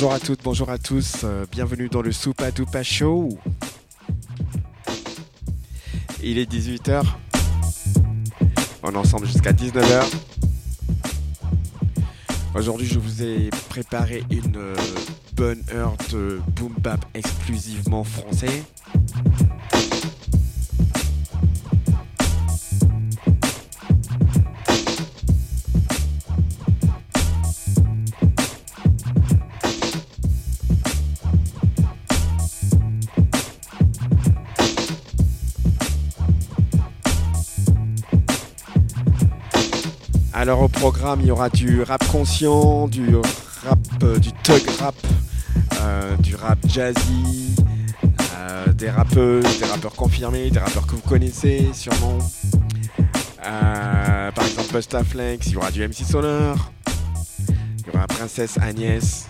Bonjour à toutes, bonjour à tous, euh, bienvenue dans le Soupa Dupa Show. Il est 18h. On est ensemble jusqu'à 19h. Aujourd'hui, je vous ai préparé une euh, bonne heure de boom bap exclusivement français. Alors au programme, il y aura du rap conscient, du rap, euh, du thug rap, euh, du rap jazzy, euh, des rappeuses, des rappeurs confirmés, des rappeurs que vous connaissez sûrement. par exemple Busta Flex, il y aura du MC Sonore, il y aura Princesse Agnès.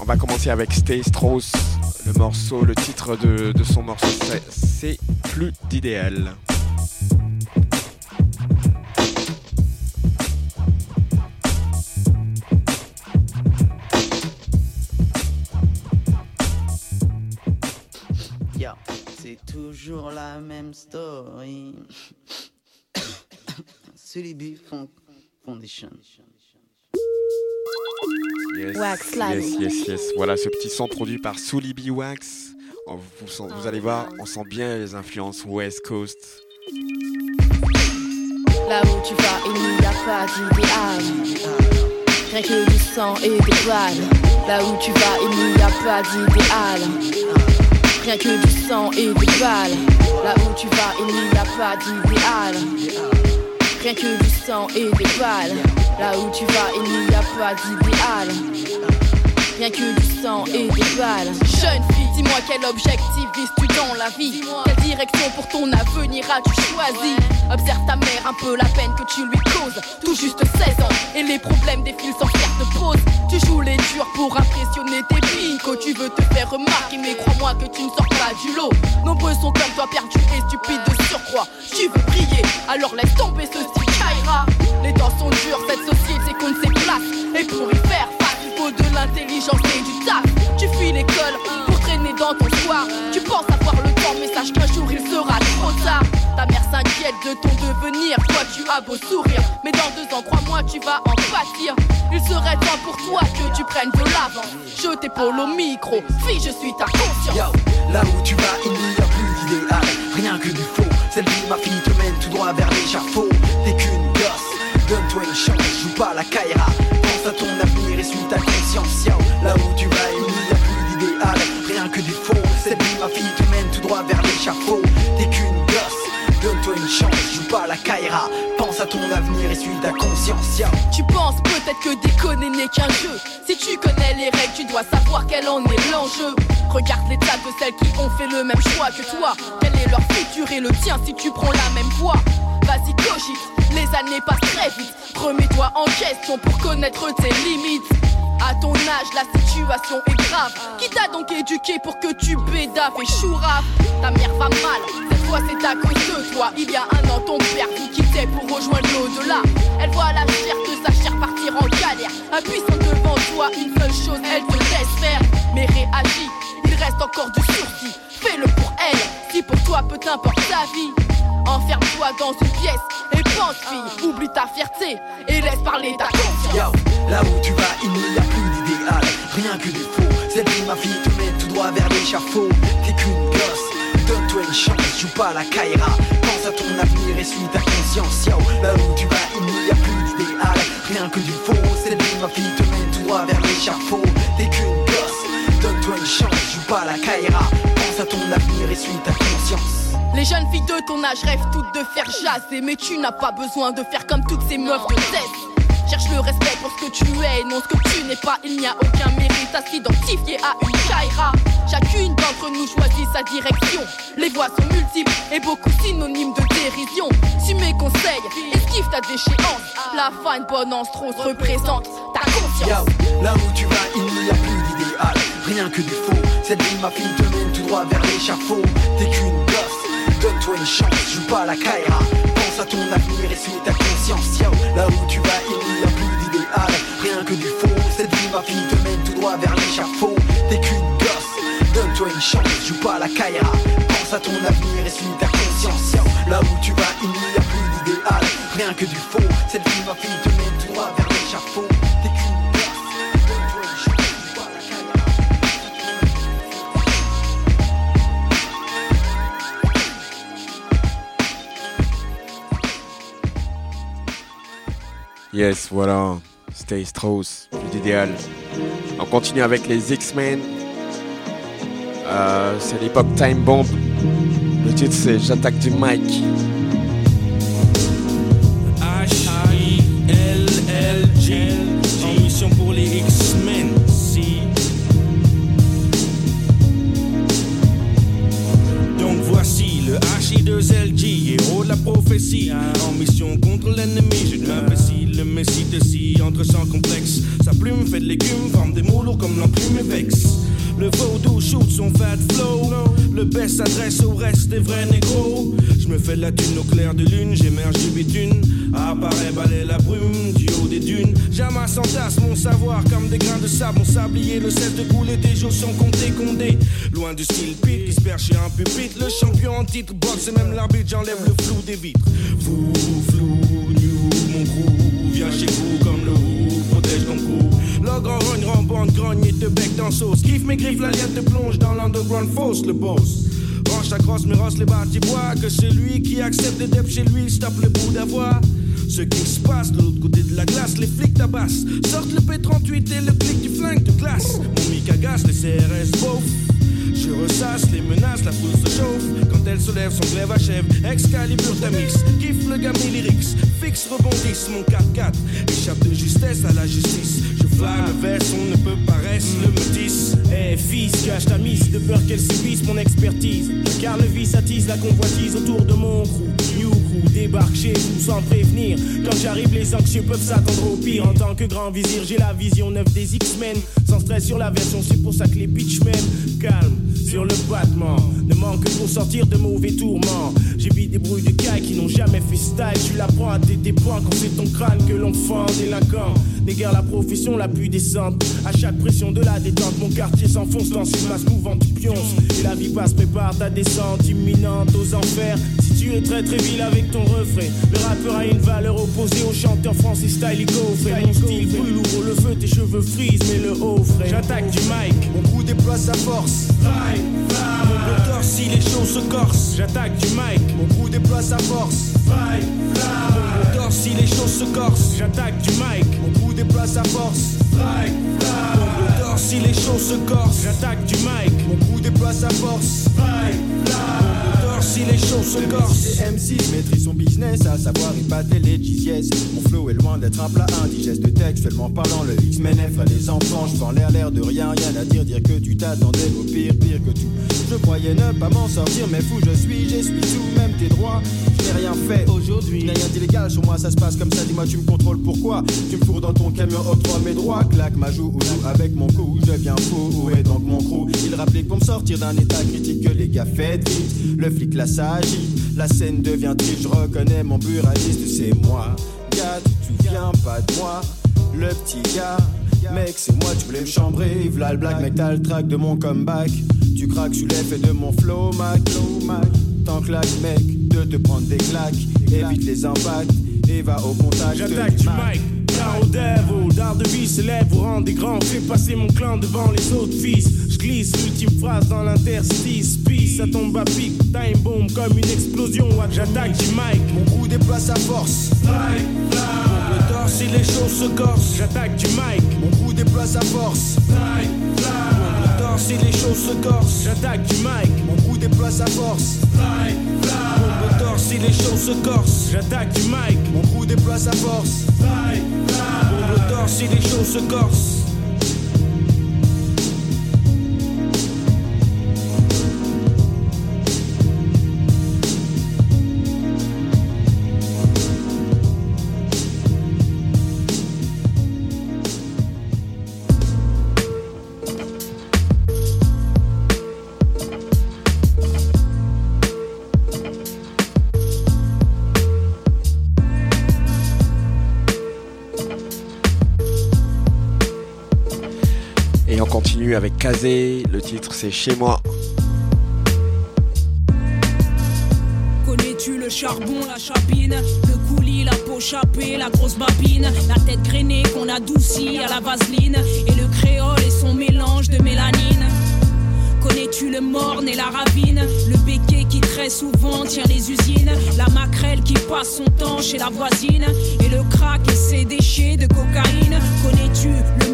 On va commencer avec Stay Strauss, le morceau, le titre de son morceau c'est Plus d'idéal. Toujours la même story. Sulibi Foundation. Yes, Wax yes, yes, yes. Voilà ce petit son produit par Sulibi Wax. Vous, vous, allez voir, on sent bien les influences West Coast. Là où tu vas, il n'y a pas d'idéal. Rien que du sang et des balles. Là où tu vas, il n'y a pas d'idéal. Rien que du sang et des balles. Là où tu vas, il n'y a pas d'idéal. Rien que du sang et des balles. Là où tu vas, il n'y a pas d'idéal. Rien que du sang et des balles. Jeune fille, dis-moi quel objectif vises-tu dans la vie? Quelle direction pour ton avenir as-tu choisi? Observe ta mère, un peu la peine que tu lui causes. Tout juste 16 ans et les problèmes défilent sans faire de pause. Tu joues les durs pour impressionner tes que Tu veux te faire remarquer, mais crois-moi que tu ne sors pas du lot. Nombreux sont comme toi perdus et stupides de surcroît. Tu veux briller, alors laisse tomber ce style Kaira. Les dents sont dures, cette société compte ses places. Et pour y faire face, il faut de l'intelligence et du taf. Tu fuis l'école pour dans ton. Tu penses avoir le temps, mais sache qu'un jour il sera trop tard. Ta mère s'inquiète de ton devenir, toi tu as beau sourire. Mais dans deux ans, crois-moi, tu vas en pâtir. Il serait temps pour toi que tu prennes de l'avant. Je t'épaule au micro, fille, je suis ta conscience. là où tu vas, il n'y a plus d'idéal, rien que du faux. Celle vie, ma fille, te mène tout droit vers l'échafaud. T'es qu'une gosse, donne-toi une chance, joue pas la Kaira. Pense à ton avenir et suis ta conscience. là où tu vas, que du faux. Cette vie, ma fille, te mène tout droit vers l'échafaud. T'es qu'une gosse, donne-toi une chance, joue pas la Kaira à ton avenir et suis ta conscience. Tu penses peut-être que déconner n'est qu'un jeu. Si tu connais les règles, tu dois savoir quel en est l'enjeu. Regarde l'état de celles qui ont fait le même choix que toi. Quel est leur futur et le tien si tu prends la même voie? Vas-y, cogite, les années passent très vite. Remets-toi en question pour connaître tes limites. À ton âge, la situation est grave. Qui t'a donc éduqué pour que tu bédaves et chouraves Ta mère va mal, cette fois c'est à cause de toi. Il y a un an, ton père vous quittait pour rejoindre l'au-delà. Elle voit la chair de sa chair partir en galère. Impuissant devant toi, une seule chose, elle te laisse. Mais réagis, il reste encore du sursis. Fais-le pour elle, si pour toi peu t'importe ta vie. Enferme-toi dans une pièce et pense, fille. Oublie ta fierté et laisse parler ta conscience. là où tu vas, il n'y a plus d'idéal, rien que des faux. Cette vie, ma fille, te met tout droit vers l'échafaud. T'es qu'une gosse, donne-toi une chance, joue pas la Kaira. Pense à ton avenir et suis ta conscience. Yo, là où tu vas, il n'y a plus d'idéal, rien que du faux. Cette vie, ma fille, te met tout droit vers l'échafaud. T'es qu'une gosse, donne-toi une chance, joue pas la Kaira. Pense à ton avenir et suis ta conscience. Les jeunes filles de ton âge rêvent toutes de faire jaser, mais tu n'as pas besoin de faire comme toutes ces meufs de tête. Cherche le respect pour ce que tu es et non ce que tu n'es pas. Il n'y a aucun mérite à s'identifier à une Kaira. Chacune d'entre nous choisit sa direction. Les voix sont multiples et beaucoup synonymes de dérision. Si mes conseils esquive ta déchéance, la fine bonne se représente ta conscience. là où tu vas, il n'y a plus d'idéal, rien que du faux. Cette vie, ma fille, te mène tout droit vers l'échafaud. T'es qu'une gosse, donne-toi une chance, joue pas à la Kaira. Pense à ton avenir et suis ta conscience. Yo, là où tu vas, il n'y a plus d'idéal, rien que du faux. Cette vie, ma fille, te mène tout droit vers l'échafaud. T'es qu'une gosse, donne-toi une chance, joue pas à la Kaira. Pense à ton avenir et suis ta conscience. Yo, là où tu vas, il n'y a plus d'idéal, rien que du faux. Cette vie, ma fille, te mène tout droit vers l'échafaud. Yes, voilà. Stay Strauss, plus d'idéal. On continue avec les X-Men. Euh, c'est l'époque Time Bomb. Le titre c'est J'attaque du Mike. H-I-L-L-G. En mission pour les X-Men. Si. Donc voici le H-I-2-L-G, héros de la prophétie. En sans complexe. Sa plume fait de légumes, forme des mots comme l'enclume et vexe. Le vaudou shoot son fat flow. Le best s'adresse au reste des vrais négros. Je me fais de la thune au clair de lune, j'émerge du bitume. Apparaît balai la brume du haut des dunes. J'amasse en tasse mon savoir comme des grains de sable. Mon sablier, le cesse de couler, des jours sont comptés, condés. Loin du style pit qui se chez un pupitre. Le champion en titre boxe et même l'arbitre, j'enlève le flou des vitres. Fou, flou, new, mon crew viens chez vous comme protège ton cou. Rembande, grogne et te bec dans sauce. Kiffe mes griffes, la liette te plonge dans l'underground fosse, le boss. Branche ta crosse, mais rosse les bâtis bois. Que celui qui accepte des depths chez lui, stoppe le bout d'avoir. Ce qui se passe de l'autre côté de la glace, les flics tabassent. Sortent le P38 et le clic du flingue de glace. Mon mic agace, les CRS beauf. Je ressasse les menaces, la foule se chauffe. Elle se lève, son glaive achève. Excalibur mix, kiffe le gamme lyrics. Fixe, rebondisse, mon 4-4. Échappe de justesse à la justice. Je flamme veste, on ne peut pas rester le métis. Eh fils, cache ta mise de peur qu'elle subisse mon expertise. Car le vice attise la convoitise autour de mon crew. Crew débarque chez vous sans prévenir. Quand j'arrive, les anxieux peuvent s'attendre au pire. En tant que grand vizir, j'ai la vision neuve des X-Men. Sans stress sur la version, c'est pour ça que les bitchmen calme sur le battement. Ne manque que pour sortir de mauvais tourments. J'ai vu des bruits de caille qui n'ont jamais fait style. Tu l'apprends à tes dépens quand c'est ton crâne que l'on fend délinquant. Néguère la profession la plus décente. À chaque pression de la détente, mon quartier s'enfonce dans une masse mouvante, tu pionces. Et la vie passe, prépare ta descente imminente aux enfers. Si tu es très très vil avec ton refrain, le rappeur a une valeur opposée au chanteur français style Frère Mon style brûle, ouvre le feu, tes cheveux frisent, mais le haut frais. J'attaque du mic, mon coup déploie sa force. Mon corps si les choses se corsent. J'attaque du mic. Mon coup déploie sa force. Mon corps si les choses se corsent. J'attaque du mic. Mon coup déploie sa force. Mon corps si les choses se corsent. J'attaque du mic. Mon coup déploie sa force. Mon si les choses se corsent. MC maîtrise son business, à savoir épater les yes. Mon flow est loin d'être un plat indigeste textuellement parlant. Le X-Men effraie les enfants, je prends l'air l'air de rien, rien à dire, dire que tu t'attendais au pire, pire que tout. Je croyais ne pas m'en sortir, mais fou je suis, j'essuie tout, même tes droits. Je n'ai rien fait aujourd'hui, rien d'illégal sur moi, ça se passe comme ça. Dis-moi, tu me contrôles pourquoi? Tu me fourres dans ton camion, octroie mes droits, claque ma joue ou joue avec mon cou, je deviens fou. Où est donc mon crew Il rappelait pour me sortir d'un état critique que les gars faites vite. Le flic là s'agit, la scène devient triste, je reconnais mon buraliste, c'est moi. Gars, tu te souviens pas de moi, le petit gars. Mec, c'est moi, tu voulais me chambrer. V'là le black, mec, t'as le track de mon comeback. Tu craques sous l'effet de mon flow, Mac. Tant claque, mec, de te prendre des claques. Évite les impacts et va au contact. J'attaque du mic. Caro Devil, d'art de vie s'élève, vous rend des grands, fais passer mon clan devant les autres fils. Glisse l'ultime phrase dans l'interstice, peace, ça tombe à pic, time bomb comme une explosion. J'attaque du mic, mon coup déploie sa force. Fly, le torse si les choses se corsent. J'attaque du mic, mon coup déploie sa force. Fly, le torse si les choses se corsent. J'attaque du mic, mon coup déploie sa force. Fly, le torse si les choses se corsent. J'attaque du mic, mon coup déploie sa force. Fly, se avec Kazé. Le titre c'est Chez moi. Connais-tu le charbon, la chapine, le coulis, la peau chapée, la grosse babine, la tête grainée qu'on adoucit à la vaseline, et le créole et son mélange de mélanine. Connais-tu le morne et la ravine? Le béquet qui très souvent tient les usines. La maquerelle qui passe son temps chez la voisine. Et le crack et ses déchets de cocaïne. Connais-tu le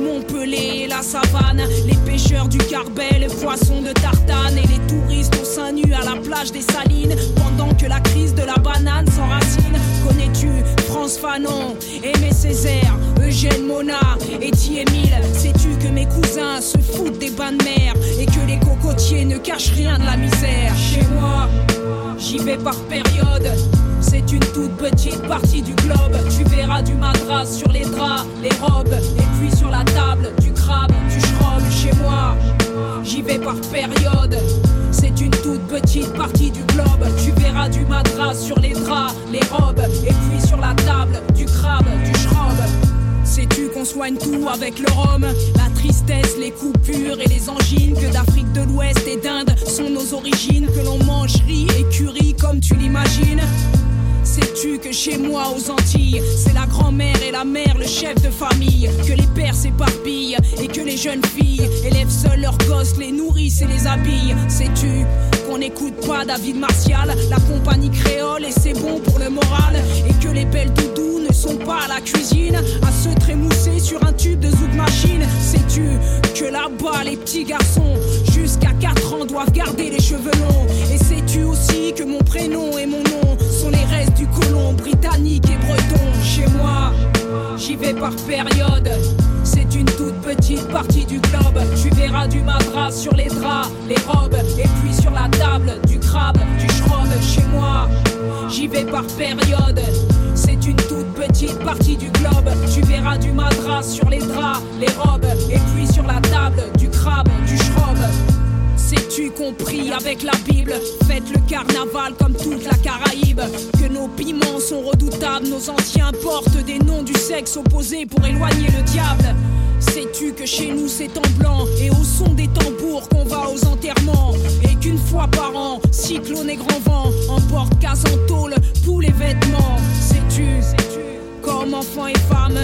La savane Les pêcheurs du Carbet, les poissons de tartane Et les touristes au sein nu à la plage des Salines Pendant que la crise de la banane s'enracine Connais-tu France Fanon, Aimé Césaire, Eugène Mona et Émile? Sais-tu que mes cousins se foutent des bains de mer Et que les cocotier ne cache rien de la misère? Chez moi, j'y vais par période. C'est une toute petite partie du globe. Tu verras du madras sur les draps, les robes, et puis sur la table, du crabe, du schrob. Chez moi, j'y vais par période. C'est une toute petite partie du globe. Tu verras du madras sur les draps, les robes, et puis sur la table, du crabe, du schrob. Sais-tu qu'on soigne tout avec le rhum? La tristesse, les coupures et les angines Que d'Afrique de l'Ouest et d'Inde sont nos origines Que l'on mange riz et curry comme tu l'imagines Sais-tu que chez moi aux Antilles, c'est la grand-mère et la mère, le chef de famille, que les pères s'éparpillent et que les jeunes filles élèvent seuls leurs gosses, les nourrissent et les habillent. Sais-tu qu'on n'écoute pas David Martial, la compagnie créole et c'est bon pour le moral, et que les belles doudous ne sont pas à la cuisine, à se trémousser sur un tube de zouk machine. Sais-tu que là-bas les petits garçons jusqu'à 4 ans doivent garder les cheveux longs, et sais-tu aussi que mon prénom et mon nom du colon britannique et breton. Chez moi, j'y vais par période. C'est une toute petite partie du globe. Tu verras du madras sur les draps, les robes, et puis sur la table, du crabe, du schrob. Chez moi, j'y vais par période. C'est une toute petite partie du globe. Tu verras du madras sur les draps, les robes, et puis sur la table, du crabe, du schrob. Sais-tu compris avec la Bible? Faites le carnaval comme toute la Caraïbe. Que nos piments sont redoutables, nos anciens portent des noms du sexe opposé pour éloigner le diable. Sais-tu que chez nous c'est en blanc et au son des tambours qu'on va aux enterrements? Et qu'une fois par an, cyclone et grand vent emportent casse en tôle pour les vêtements Sais-tu, sais-tu comme enfants et femmes,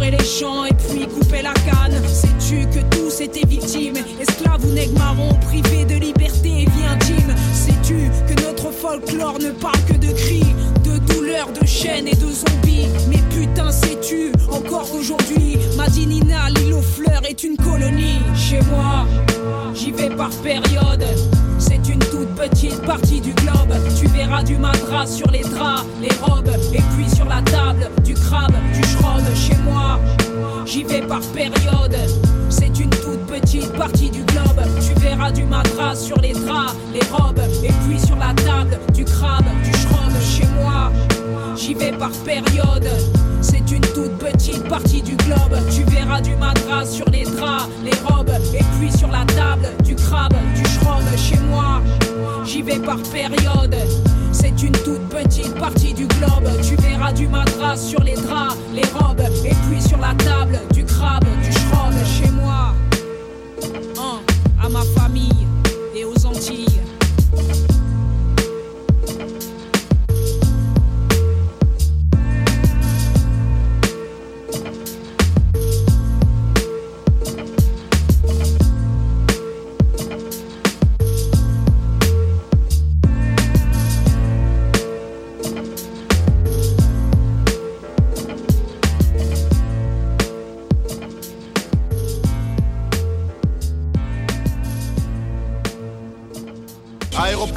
les champs et puis couper la canne. Sais-tu que tous étaient victimes, esclaves ou nègres marrons, privés de liberté et vie intime Sais-tu que notre folklore ne parle que de cris, de douleurs, de chaînes et de zombies? Mais putain, sais-tu encore aujourd'hui, Madinina, l'île aux fleurs est une colonie? Chez moi, j'y vais par période. C'est une petite partie du globe. Tu verras du madras sur les draps, les robes, et puis sur la table, du crabe, du schrob. Chez moi, j'y vais par période. C'est une toute petite partie du globe. Tu verras du madras sur les draps, les robes, et puis sur la table, du crabe, du schrob. Chez moi, j'y vais par période. C'est une toute petite partie du globe. Tu verras du madras sur les draps, les robes, et puis sur la table, du crabe, du schrob. Chez moi, j'y vais par période. C'est une toute petite partie du globe. Tu verras du madras sur les draps, les robes, et puis sur la table, du crabe, du schrob. Chez moi, hein, à ma famille et aux Antilles.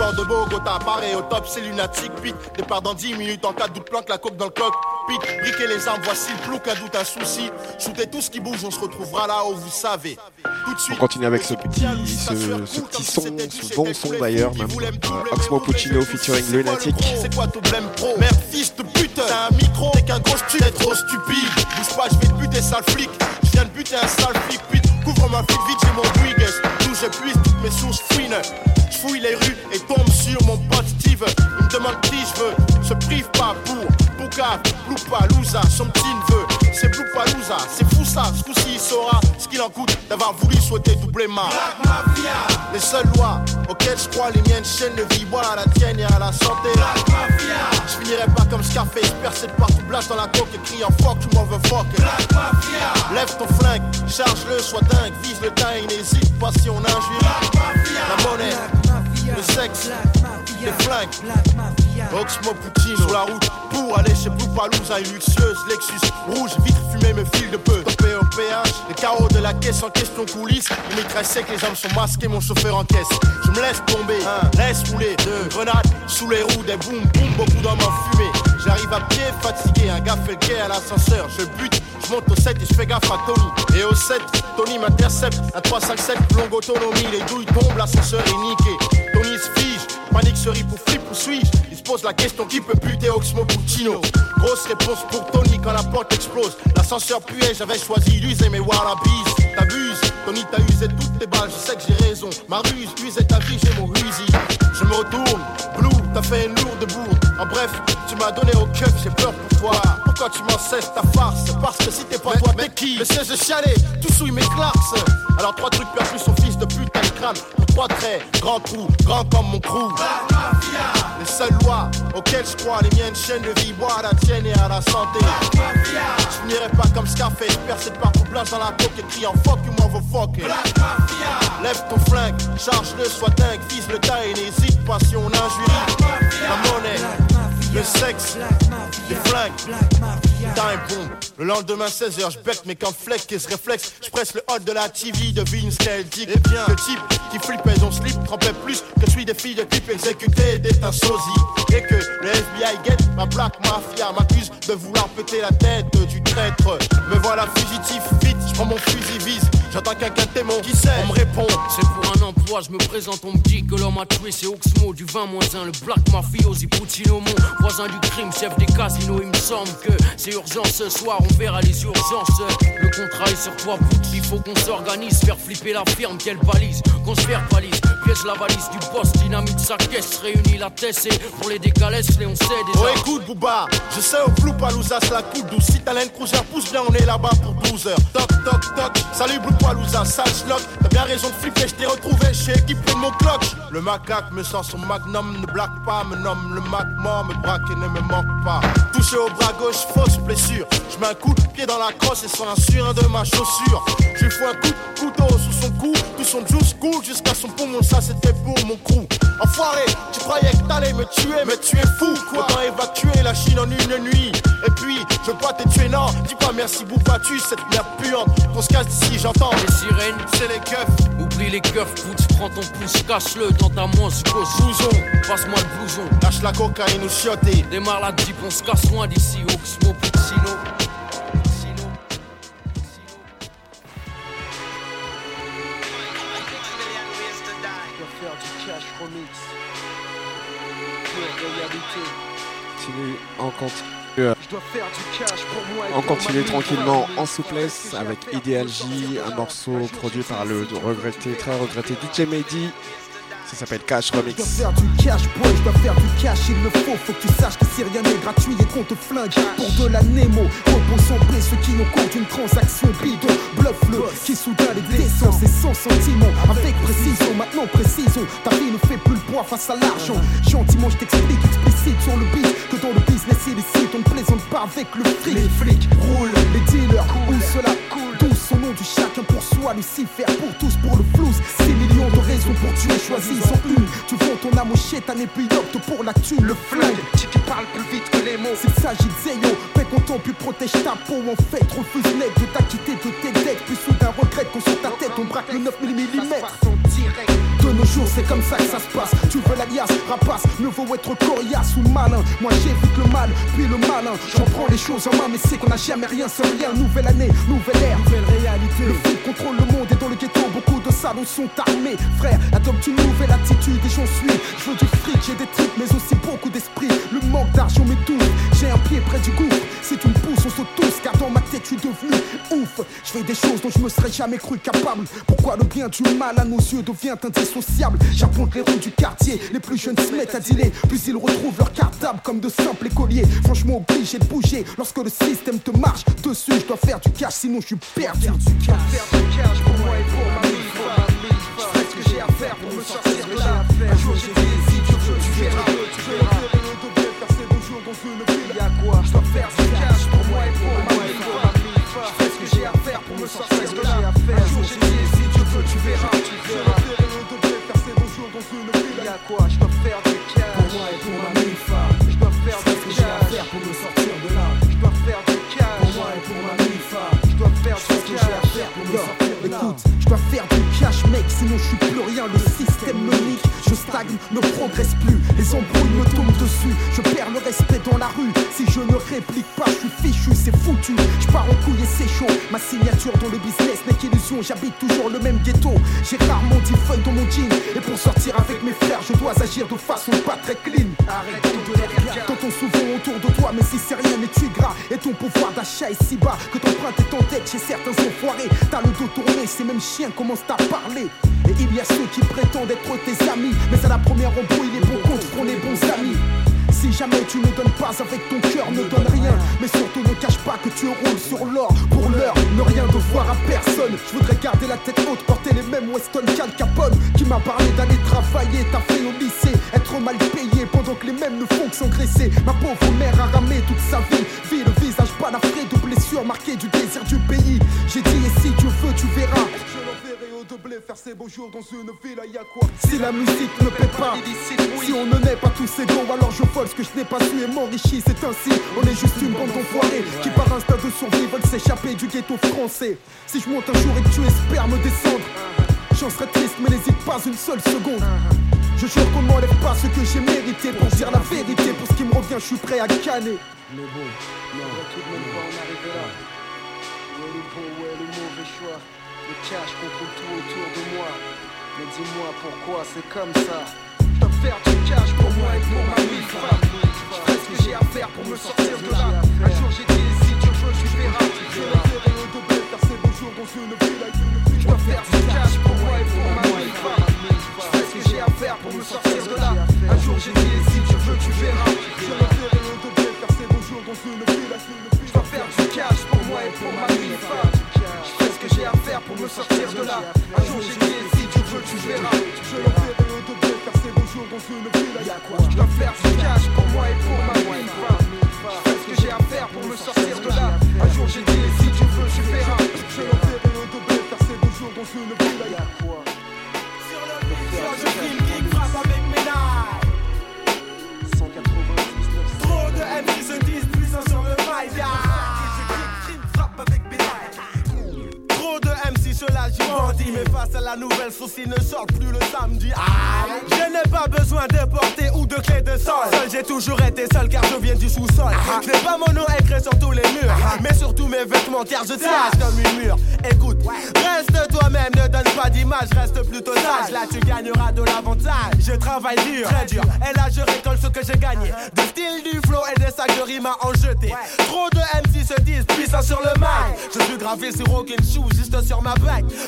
Aéroport de Bogota, pareil au top, c'est lunatique. Pique, départ dans 10 minutes en cas de doute, planque la coque dans le coq. cockpit, briquer les armes, voici plus aucun doute, un souci. Shootez tout ce qui bouge, on se retrouvera là où vous savez. Tout de On suite. continue avec ce petit, ce, ce petit son, ce bon son d'ailleurs, même. Euh, Oxmo Puccino featuring Lunatic. C'est quoi ton blême pro? Merde, fils de pute, t'as un micro, t'es qu'un gros stupide, t'es trop stupide. Bouge pas, je vais te buter, sale flic. Je viens de buter un sale flic, pute. Couvre ma fille vite, j'ai mon Brigues. D'où j'épuise toutes mes sources fouines. Je fouille les rues et tombe sur mon pote Steve. Il me demande qui je veux, se prive pas pour Pouka, Loupalooza, son petit neveu. C'est Loupalooza, c'est fou ça. Ce coup-ci, il saura ce qu'il en coûte d'avoir voulu souhaiter doubler ma. Les seules lois auxquelles je crois, les miennes chaînes de vie, à la tienne et à la santé. Je finirai pas comme Scarface, percé de partout, blast dans la coque et criant fuck, tu m'en veux fuck. Lève ton flingue, charge-le, sois dingue, vise le et n'hésite pas si on injure. La monnaie, le sexe, les flingues. Oxmo Puccino sur la route pour aller chez Poupalouza, une luxueuse Lexus rouge, vitre fumée me file de peu. Topé au péage, les carreaux de la caisse en question coulisse. Le mitraille sec, les hommes sont masqués, mon chauffeur en caisse. Je me laisse tomber, laisse rouler, deux grenades sous les roues, des boum boum, beaucoup d'hommes en fumée. J'arrive à pied, fatigué, un gars fait le quai à l'ascenseur. Je bute, je monte au 7 et je fais gaffe à Tony. Et au 7, Tony m'intercepte, un 357, longue autonomie, les douilles tombent, l'ascenseur est niqué. Panique se rit pour flip ou suis-je? Il se pose la question qui peut buter Oxmo Puccino? Grosse réponse pour Tony quand la porte explose. L'ascenseur puait, j'avais choisi d'user mes wallabies T'abuses, Tony t'as usé toutes tes balles, je sais que j'ai raison. Ma ruse, usé ta vie, j'ai mon rusi Je me retourne, Blue, t'as fait une lourde bourde En bref, tu m'as donné au keuf, j'ai peur pour toi Pourquoi tu m'en cesses ta farce Parce que si t'es pas toi, t'es qui Le siège de chialer, tout souille mes clarks Alors trois trucs perdus son fils de pute le crâne. Pour trois traits, grand trou, grand comme mon crew. Les seules lois auxquelles je crois, les miennes chaînes de vie, bois à la tienne et à la santé. Je finirai pas comme Scarface, percé de partout, blanche dans la coque et criant fuck you motherfucker. Lève ton flingue, charge-le, sois dingue, vise le tas et n'hésite pas si on injurie. La monnaie, le sexe, les flingues. Time boom. Le lendemain 16h, je bec mes flex et se réflexe. Je presse le hot de la TV, devine ce qu'elle dit. Eh bien, le type qui flippait son slip trempait plus que celui des filles de type exécuté d'état sosie. Et que le FBI guette ma black mafia m'accuse de vouloir péter la tête du traître. Me voilà fugitif, vite, je prends mon fusil vise. J'entends quelqu'un témoin qui sait, on me répond. C'est pour un emploi, je me présente, on me dit que l'homme a tué, c'est Oxmo du 20 1, le Black Mafiosi Puccino, mon voisin du crime, chef des casinos. Il me semble que c'est urgent ce soir, on verra les urgences. Le contrat est sur toi, il faut qu'on s'organise, faire flipper la firme, quelle balise, qu'on se faire balise, piège la valise du boss, dynamite sa caisse, réunit la tête et pour les décalesses, les on sait déjà. Oh écoute Booba, je sais au flou Palouza la coupe douce. Si t'as l'aine cruiser, pousse bien, on est là-bas pour 12 heures. Toc toc toc, salut Blue Palouza, sale schlock T'as bien raison de flipper, je t'ai retrouvé chez équipé de mon clock Le macaque me sent son magnum, ne blague pas, me nomme le mac mort, me braque et ne me manque pas. Touché au bras gauche, fausse blessure. Je mets un coup de pied dans la crosse et sans un de ma chaussure. Je fous un coup de couteau sous son cou, tout son juice cool jusqu'à son poumon, ça c'était pour mon crew Enfoiré, tu croyais que t'allais me tuer, mais tu es fou quoi Autant évacuer la Chine en une nuit Et puis, je veux pas te tuer, non Dis pas merci Bouba, tu cette merde puante Qu'on se casse d'ici, j'entends Les sirènes, C'est les keufs, oublie les keufs, Pout, prends ton pouce, cache-le dans ta manche gauche. blouson Passe-moi le blouson. Lâche la cocaïne ou chioté Démarre la jeep, on se casse loin d'ici, Oxmo. Puccino. Continue, on continue. On continue tranquillement en souplesse avec Ideal J, un morceau produit par le regretté, très regretté DJ Mehdi. Ça s'appelle Cash Je dois Remix. faire du cash, boy, je dois faire du cash, il le faut, faut que tu saches que si rien n'est gratuit et qu'on te flingue. Pour de la Nemo, repose en paix ceux qui nous comptent une transaction bidon, bluff-le, qui soudain les descend, c'est sans sentiment, avec précision, maintenant précision, ta vie ne fait plus le poids face à l'argent, gentiment je t'explique explicite sur le beat, que dans le business illicite, on ne plaisante pas avec le fric, les flics roulent, les dealers, où cela coule, au nom du chacun pour soi, Lucifer pour tous, pour le flouze, 6 millions de raisons pour tuer, choisis en une. Tu vends ton âme au chétan et puis opte pour la thune, le flingue. Tu qui parles plus vite que les mots. S'il s'agit de Zéyo, fais content puis protège ta peau. En fait, refuse net de t'acquitter de tes dettes. Puis soudain regrette qu'on sur ta tête, on braque le 9 mm. De nos jours, c'est comme ça que ça se passe. Tu veux l'alias, rapace, mieux vaut être coriace ou malin. Moi j'évite le mal, puis le malin. J'en prends les choses en main, mais c'est qu'on n'a jamais rien sans rien. Nouvelle année, nouvelle ère, nouvelle Le contrôle le monde et dans le ghetto, beaucoup de salons sont armés. Frère, adopte une nouvelle attitude et j'en suis. Je veux du fric, j'ai des trucs, mais aussi beaucoup d'esprit. Le manque d'argent m'étouffe, j'ai un pied près du gouffre. Si tu me pousses, on saute tous, car dans ma tête, je suis devenu ouf. Je fais des choses dont je me serais jamais cru capable. Pourquoi le bien du mal à nos yeux devient indissociable? J'apponte les ronds du quartier, les plus jeunes se mettent à dealer. Puis ils retrouvent leur cartable comme de simples écoliers. Franchement, obligé de bouger lorsque le système te marche dessus. Je dois faire du cash, sinon je suis perdu. Faire du cash pour moi et pour ma mille Je fais ce que j'ai à faire pour me sortir façon pas très clean. Arrête de. Quand on s'ouvre autour de toi, mais si c'est rien, mais tu es gras. Et ton pouvoir d'achat est si bas que ton empreinte est en tête chez certains enfoirés. T'as le dos tourné, ces mêmes chiens commencent à parler. Et il y a ceux qui prétendent être tes amis. Mais à la première embrouille, les bons comptes feront les bons amis. Si jamais tu ne donnes pas avec ton cœur, ne donne rien. Mais surtout quoi Si la musique ne paie pas, si on ne naît pas tous égaux, alors je vole ce que je n'ai pas su et m'enrichis. C'est ainsi, on est juste une bande d'enfoirés qui par instinct de survie veulent s'échapper du ghetto français. Si je monte un jour et que tu espères me descendre, j'en serais triste, mais n'hésite pas une seule seconde. Je jure qu'on ne m'enlève pas ce que j'ai mérité pour dire la vérité. Pour ce qui me revient, je suis prêt à canner. Mais bon, non, tout de même pas en arriver là. Où est le bon, où est le mauvais choix? Le cash contrôle tout autour de moi. Mais dis-moi pourquoi c'est comme ça. Je dois faire du cash pour moi et pour ma mille femmes. Je ce que j'ai à faire pour me sortir de là. Un jour j'ai dit, si tu veux, tu verras. Tu verras. Je dois faire du cash pour moi et pour ma mille femmes. Je ce que j'ai à faire pour me sortir de là. Un jour j'ai dit, si tu veux, tu verras. Je dois faire du cash pour moi et pour ma mille femmes. J'ai à faire pour me sortir de là. Un jour j'ai dit, si tu veux, tu verras. Je dois faire du cash pour moi et pour ma femmes. Je ferai ce que j'ai à faire pour me sortir de là. Un jour j'ai dit, si tu veux, tu verras. Je Je filme qui frappe avec mes nailles. 199 Trop de MC se disent puissants sur le mic. frappe avec mes de MC se la bandit Mais face à la nouvelle souci ne sort plus le samedi. Aïe. Je n'ai pas besoin de porter ou de clé de sol. Seul j'ai toujours été seul car je viens du sous-sol. Je n'ai pas mon nom écrit sur tous les murs. Mais sur tous mes vêtements car je tiens comme une mur. Écoute, reste toi-même, ne donne pas d'image Reste plutôt sage, là tu gagneras de l'avantage. Je travaille dur, très dur. Et là je récolte ce que j'ai gagné. Du style, du flow et des sacs de rimes à en jeter. Trop de MC se disent puissants sur le mic. Je suis gravé sur aucune shoe, juste sur ma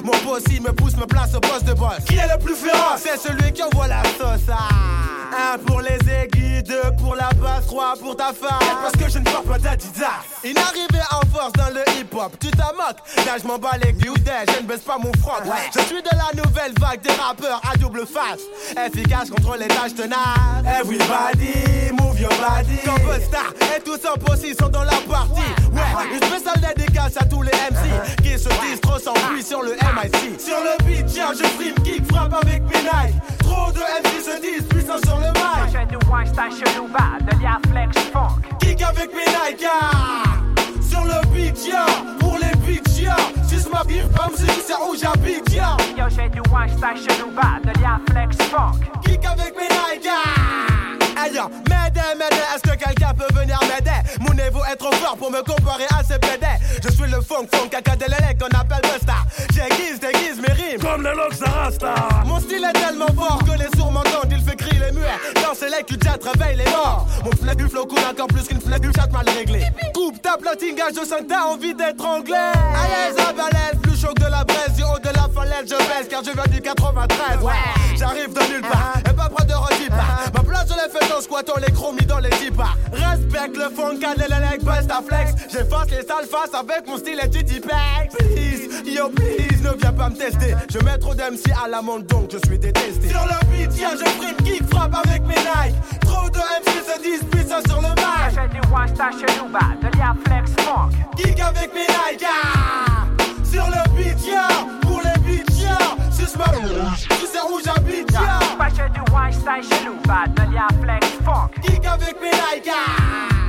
Mon boss il me pousse, me place au poste de boss. Qui est le plus féroce? C'est celui qui envoie la sauce. Ah. Un pour les aiguilles, deux pour la basse, trois pour ta femme. Parce que je ne porte pas d'Adidas. Une arrivée en force dans le hip-hop. Tu t'en moques, là je m'en bats les couilles Je ne baisse pas mon front. Je suis de la nouvelle vague des rappeurs à double face. Efficace contre les tâches tenaces. Everybody, move your body. Comme Star. Et tous en poste sont dans la partie. Ouais, une spéciale dédicace à tous les MC Qui se disent trop sans bruit sur le MIC Sur le beat, tiens, je frime, kick, frappe avec mes Nike Trop de MC se disent puissants sur le mic Projet one style chelou bas, de l'ia flex funk. Kick avec mes Nike ah. Sur le beat, yeah, pour les beats, yeah Si je m'habille, pas me si sais où j'habite, yo. Yo, j'ai du one style chelou bas, de lien flex funk. Kick avec mes Nike. Hey yo, m'aider, m'aider, est-ce que quelqu'un peut venir m'aider? Mon niveau est trop fort pour me comparer à ces PD Je suis le funk, funk, caca de l'élec qu'on appelle Busta J'aiguise, déguise mes rimes. Comme le Lox Rasta. Mon style est tellement fort que les sourds m'entendent, muets Dans ces legs, tu jet, réveille les morts. Mon flèche du flow coule encore plus qu'une flèche du chat mal réglé Coupe ta platine, gage, je sens que t'as envie d'être anglais. À l'aise, à balèze, plus chaud que de la braise. Du haut de la falaise, je baisse car je viens du 93 Ouais, j'arrive de nulle part, et pas près de redip Ma place, je l'ai fait en squattant les chromis dans les tipas Respecte le funk, à l'élec, bust à flex. J'efface les sales faces avec mon style et tu Please, yo please, ne viens pas me tester. Je mets trop d'MC à la monde donc je suis détesté. Sur le beat, tiens, je prime kick, frappe avec mes Nike Trop de MC se disputent ça sur le mic j'ai du one style chelou bas, de lien flex funk. Kick avec mes Nike ah. Sur le beat, tiens, pour les beats, tiens Suce ma tu sais où j'habite, bah, j'ai du one style chelou bas, de lien flex funk. Kick avec mes Nike ah.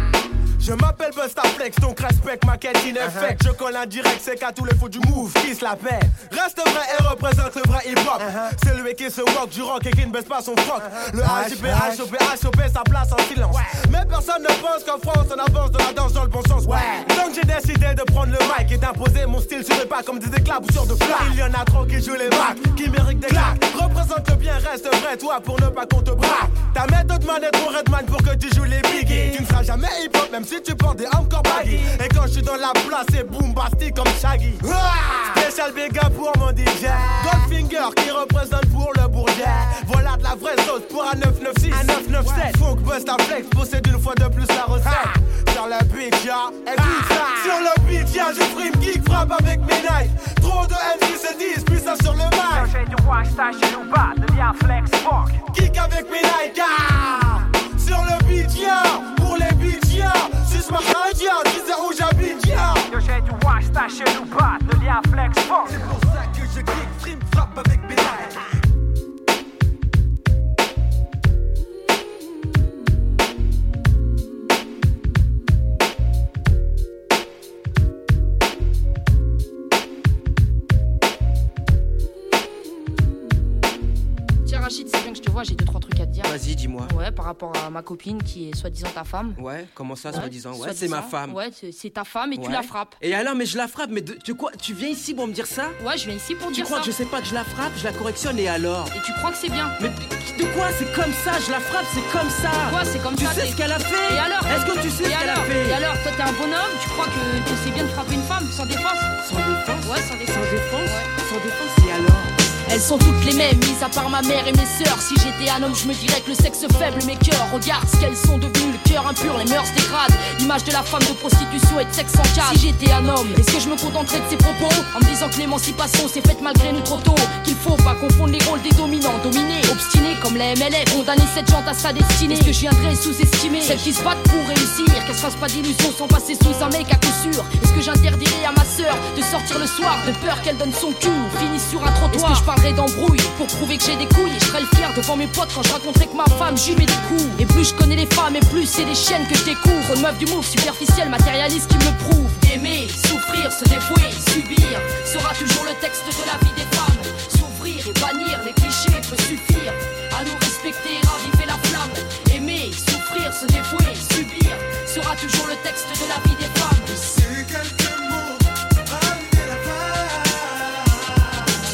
Je m'appelle Busta Flex, donc respecte ma quête in effect. Je colle un direct, c'est qu'à tous les faux du move qui se la paix. Reste vrai et représente le vrai hip hop. C'est lui qui se walk du rock et qui ne baisse pas son froc. Le HIP, HOP, HOP, sa place en silence. Mais personne ne pense qu'en France on avance de la danse dans le bon sens. Ouais. J'ai décidé de prendre le mic et d'imposer mon style sur les pas comme des éclaboussures de flamme. Il y en a trop qui jouent les bacs, qui méritent des claques. Représente le bien, reste vrai, toi pour ne pas qu'on te braque. Ta méthode man est ton redman pour que tu joues les biggies. Tu ne seras jamais hip hop, même si tu portes des encore baggy. Et quand je suis dans la place, c'est boombastique comme Shaggy. Ah Spécial big up pour mon DJ. Goldfinger qui représente pour le bourget. Voilà de la vraie sauce pour un 996. Un 997. Funk Busta Flex possède une fois de plus la recette. Sur le beat, ya, écoute ça. Sur le beat, ya, je frime kick, frappe avec mes knives. Trop de MC se disent, puis ça sur le mic. j'ai du one style chelou bas, de lien flex funk. Kick avec mes Nike ah Sur le beat, ya Pour les beats, ya Suce ma ya Tu sais où j'habite, ya j'ai du one style chelou bas, de lien flex funk. C'est pour ça que je kick, frime, frappe avec mes Nike j'ai deux, trois trucs à te dire. Vas-y, dis-moi. Ouais, par rapport à ma copine qui est soi-disant ta femme. Ouais, comment ça, Ouais, soi-disant? Ouais, c'est ma femme. Ouais, c'est- ta femme et tu la frappes. Et alors, mais je la frappe, mais de- tu quoi Tu viens ici pour me dire ça? Ouais, je viens ici pour Tu dire crois ça. que je sais pas que je la frappe, je la correctionne et alors? Et tu crois que c'est bien? Mais de quoi C'est comme ça, je la frappe, c'est comme ça. Quoi, c'est comme Tu ça? sais t'es- ce qu'elle a fait? Et alors? Est-ce que tu sais ce qu'elle a fait? Et alors, toi t'es un bonhomme, tu crois que, que c'est bien de frapper une femme sans défense? Sans défense? Ouais, sans défense. Sans défense? Ouais. Sans défense, et alors? Elles sont toutes les mêmes, mis à part ma mère et mes sœurs. Si j'étais un homme, je me dirais que le sexe faible, mes cœurs. Regarde ce qu'elles sont devenues, le cœur impur, les mœurs dégradent. L'image de la femme de prostitution et de sexe en cage. Si j'étais un homme, est-ce que je me contenterais de ces propos? En me disant que l'émancipation s'est faite malgré nous trop tôt Qu'il faut pas confondre les rôles des dominants, comme la MLF. Condamner cette jante à sa destinée. Est-ce que je viendrais sous-estimer celles qui se battent pour réussir Qu'elles se fassent pas d'illusions sans passer sous un mec à coup sûr. Est-ce que j'interdirais à ma sœur de sortir le soir de peur qu'elle donne son cul? Ou finisse sur un trottoir. Est-ce que je parlerais d'embrouille pour prouver que j'ai des couilles? Et je serais le fier devant mes potes quand je raconterais que ma femme j'y mets des coups. Et plus je connais les femmes et plus c'est des chaînes que je découvre. Une meuf du move superficielle, matérialiste qui me prouve. Aimer, souffrir, se dévouer, subir Sera toujours le texte de la vie des femmes. S'ouvrir et bannir les clichés peut suffire Sera toujours le texte de la vie des femmes.